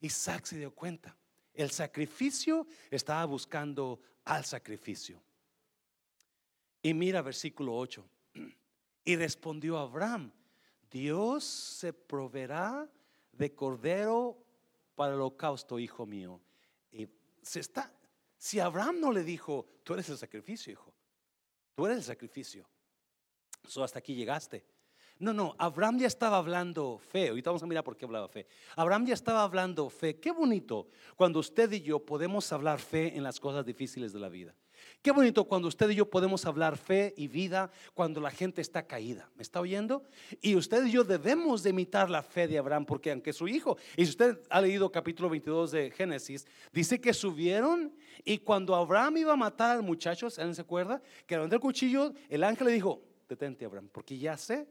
Isaac se dio cuenta. El sacrificio estaba buscando al sacrificio. Y mira versículo 8. Y respondió Abraham, Dios se proveerá de cordero para el holocausto, hijo mío. Y se está, si Abraham no le dijo, tú eres el sacrificio, hijo, tú eres el sacrificio. So, hasta aquí llegaste. No, no, Abraham ya estaba hablando fe. Ahorita vamos a mirar por qué hablaba fe. Abraham ya estaba hablando fe. Qué bonito cuando usted y yo podemos hablar fe en las cosas difíciles de la vida. Qué bonito cuando usted y yo podemos hablar fe y vida cuando la gente está caída. ¿Me está oyendo? Y usted y yo debemos de imitar la fe de Abraham porque aunque su hijo, y si usted ha leído capítulo 22 de Génesis, dice que subieron y cuando Abraham iba a matar al muchacho, ¿se acuerda? Que levantó el cuchillo, el ángel le dijo, detente Abraham, porque ya sé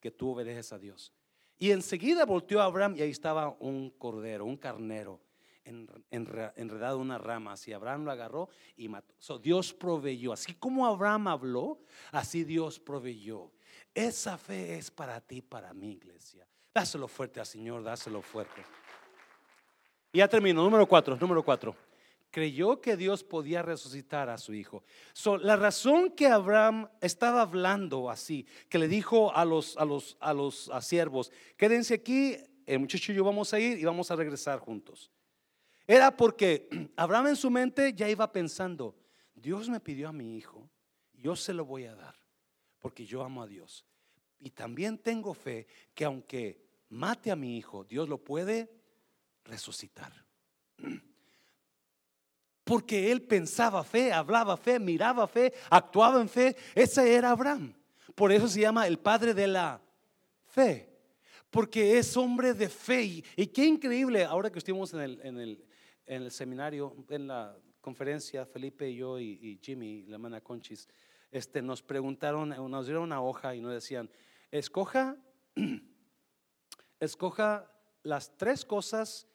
que tú obedeces a Dios. Y enseguida volteó a Abraham y ahí estaba un cordero, un carnero enredado una rama. Así Abraham lo agarró y mató. Dios proveyó. Así como Abraham habló, así Dios proveyó. Esa fe es para ti, para mi iglesia. Dáselo fuerte al Señor, dáselo fuerte. Y ya termino. Número cuatro, número cuatro. Creyó que Dios podía resucitar a su hijo. la razón que Abraham estaba hablando así, que le dijo a los, a los, a los siervos, quédense aquí, el muchacho y yo vamos a ir y vamos a regresar juntos. Era porque Abraham en su mente ya iba pensando, Dios me pidió a mi hijo, yo se lo voy a dar, porque yo amo a Dios. Y también tengo fe que aunque mate a mi hijo, Dios lo puede resucitar. Porque él pensaba fe, hablaba fe, miraba fe, actuaba en fe. Ese era Abraham. Por eso se llama el padre de la fe. Porque es hombre de fe. Y, qué increíble, ahora que estuvimos en el, seminario, en la conferencia, Felipe y yo y, Jimmy, la hermana Conchis, este, nos preguntaron, nos dieron una hoja y nos decían, escoja, escoja las tres cosas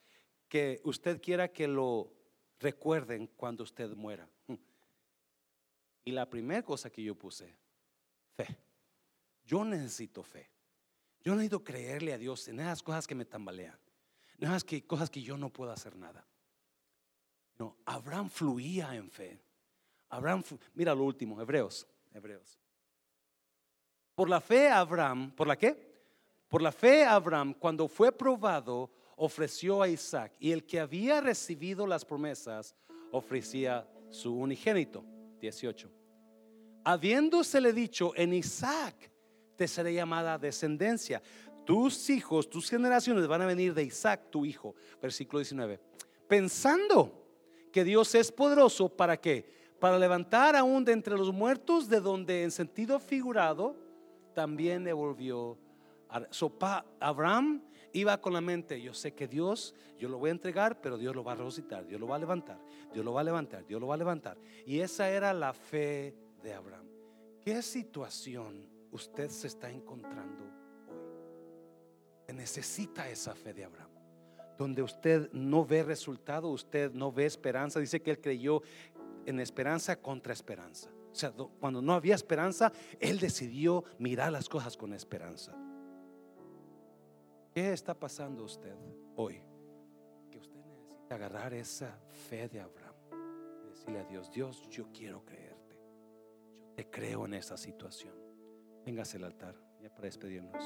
que usted quiera que lo recuerden cuando usted muera. Y la primera cosa que yo puse, fe. Yo necesito fe. Yo necesito creerle a Dios en esas cosas que me tambalean. En esas cosas que yo no puedo hacer nada. No, Abraham fluía en fe. Abraham, mira lo último, Hebreos, Hebreos. Por la fe Abraham, ¿por la qué? Por la fe Abraham, cuando fue probado, ofreció a Isaac. Y el que había recibido las promesas, ofrecía su unigénito. 18. Habiéndosele dicho, en Isaac te será llamada descendencia. Tus hijos, tus generaciones van a venir de Isaac, tu hijo. Versículo 19. Pensando que Dios es poderoso para qué? Para levantar aún de entre los muertos, de donde en sentido figurado también devolvió. Sopa, Abraham iba con la mente, yo sé que Dios, yo lo voy a entregar, pero Dios lo va a resucitar, Dios lo va a levantar, Dios lo va a levantar, Dios lo va a levantar. Y esa era la fe de Abraham. ¿Qué situación usted se está encontrando hoy? Necesita esa fe de Abraham donde usted no ve resultado, usted no ve esperanza. Dice que él creyó en esperanza contra esperanza. O sea, cuando no había esperanza, él decidió mirar las cosas con esperanza. ¿Qué está pasando usted hoy? Que usted necesita agarrar esa fe de Abraham y decirle a Dios, Dios, yo quiero creerte. Yo te creo en esta situación. Véngase al altar ya para despedirnos.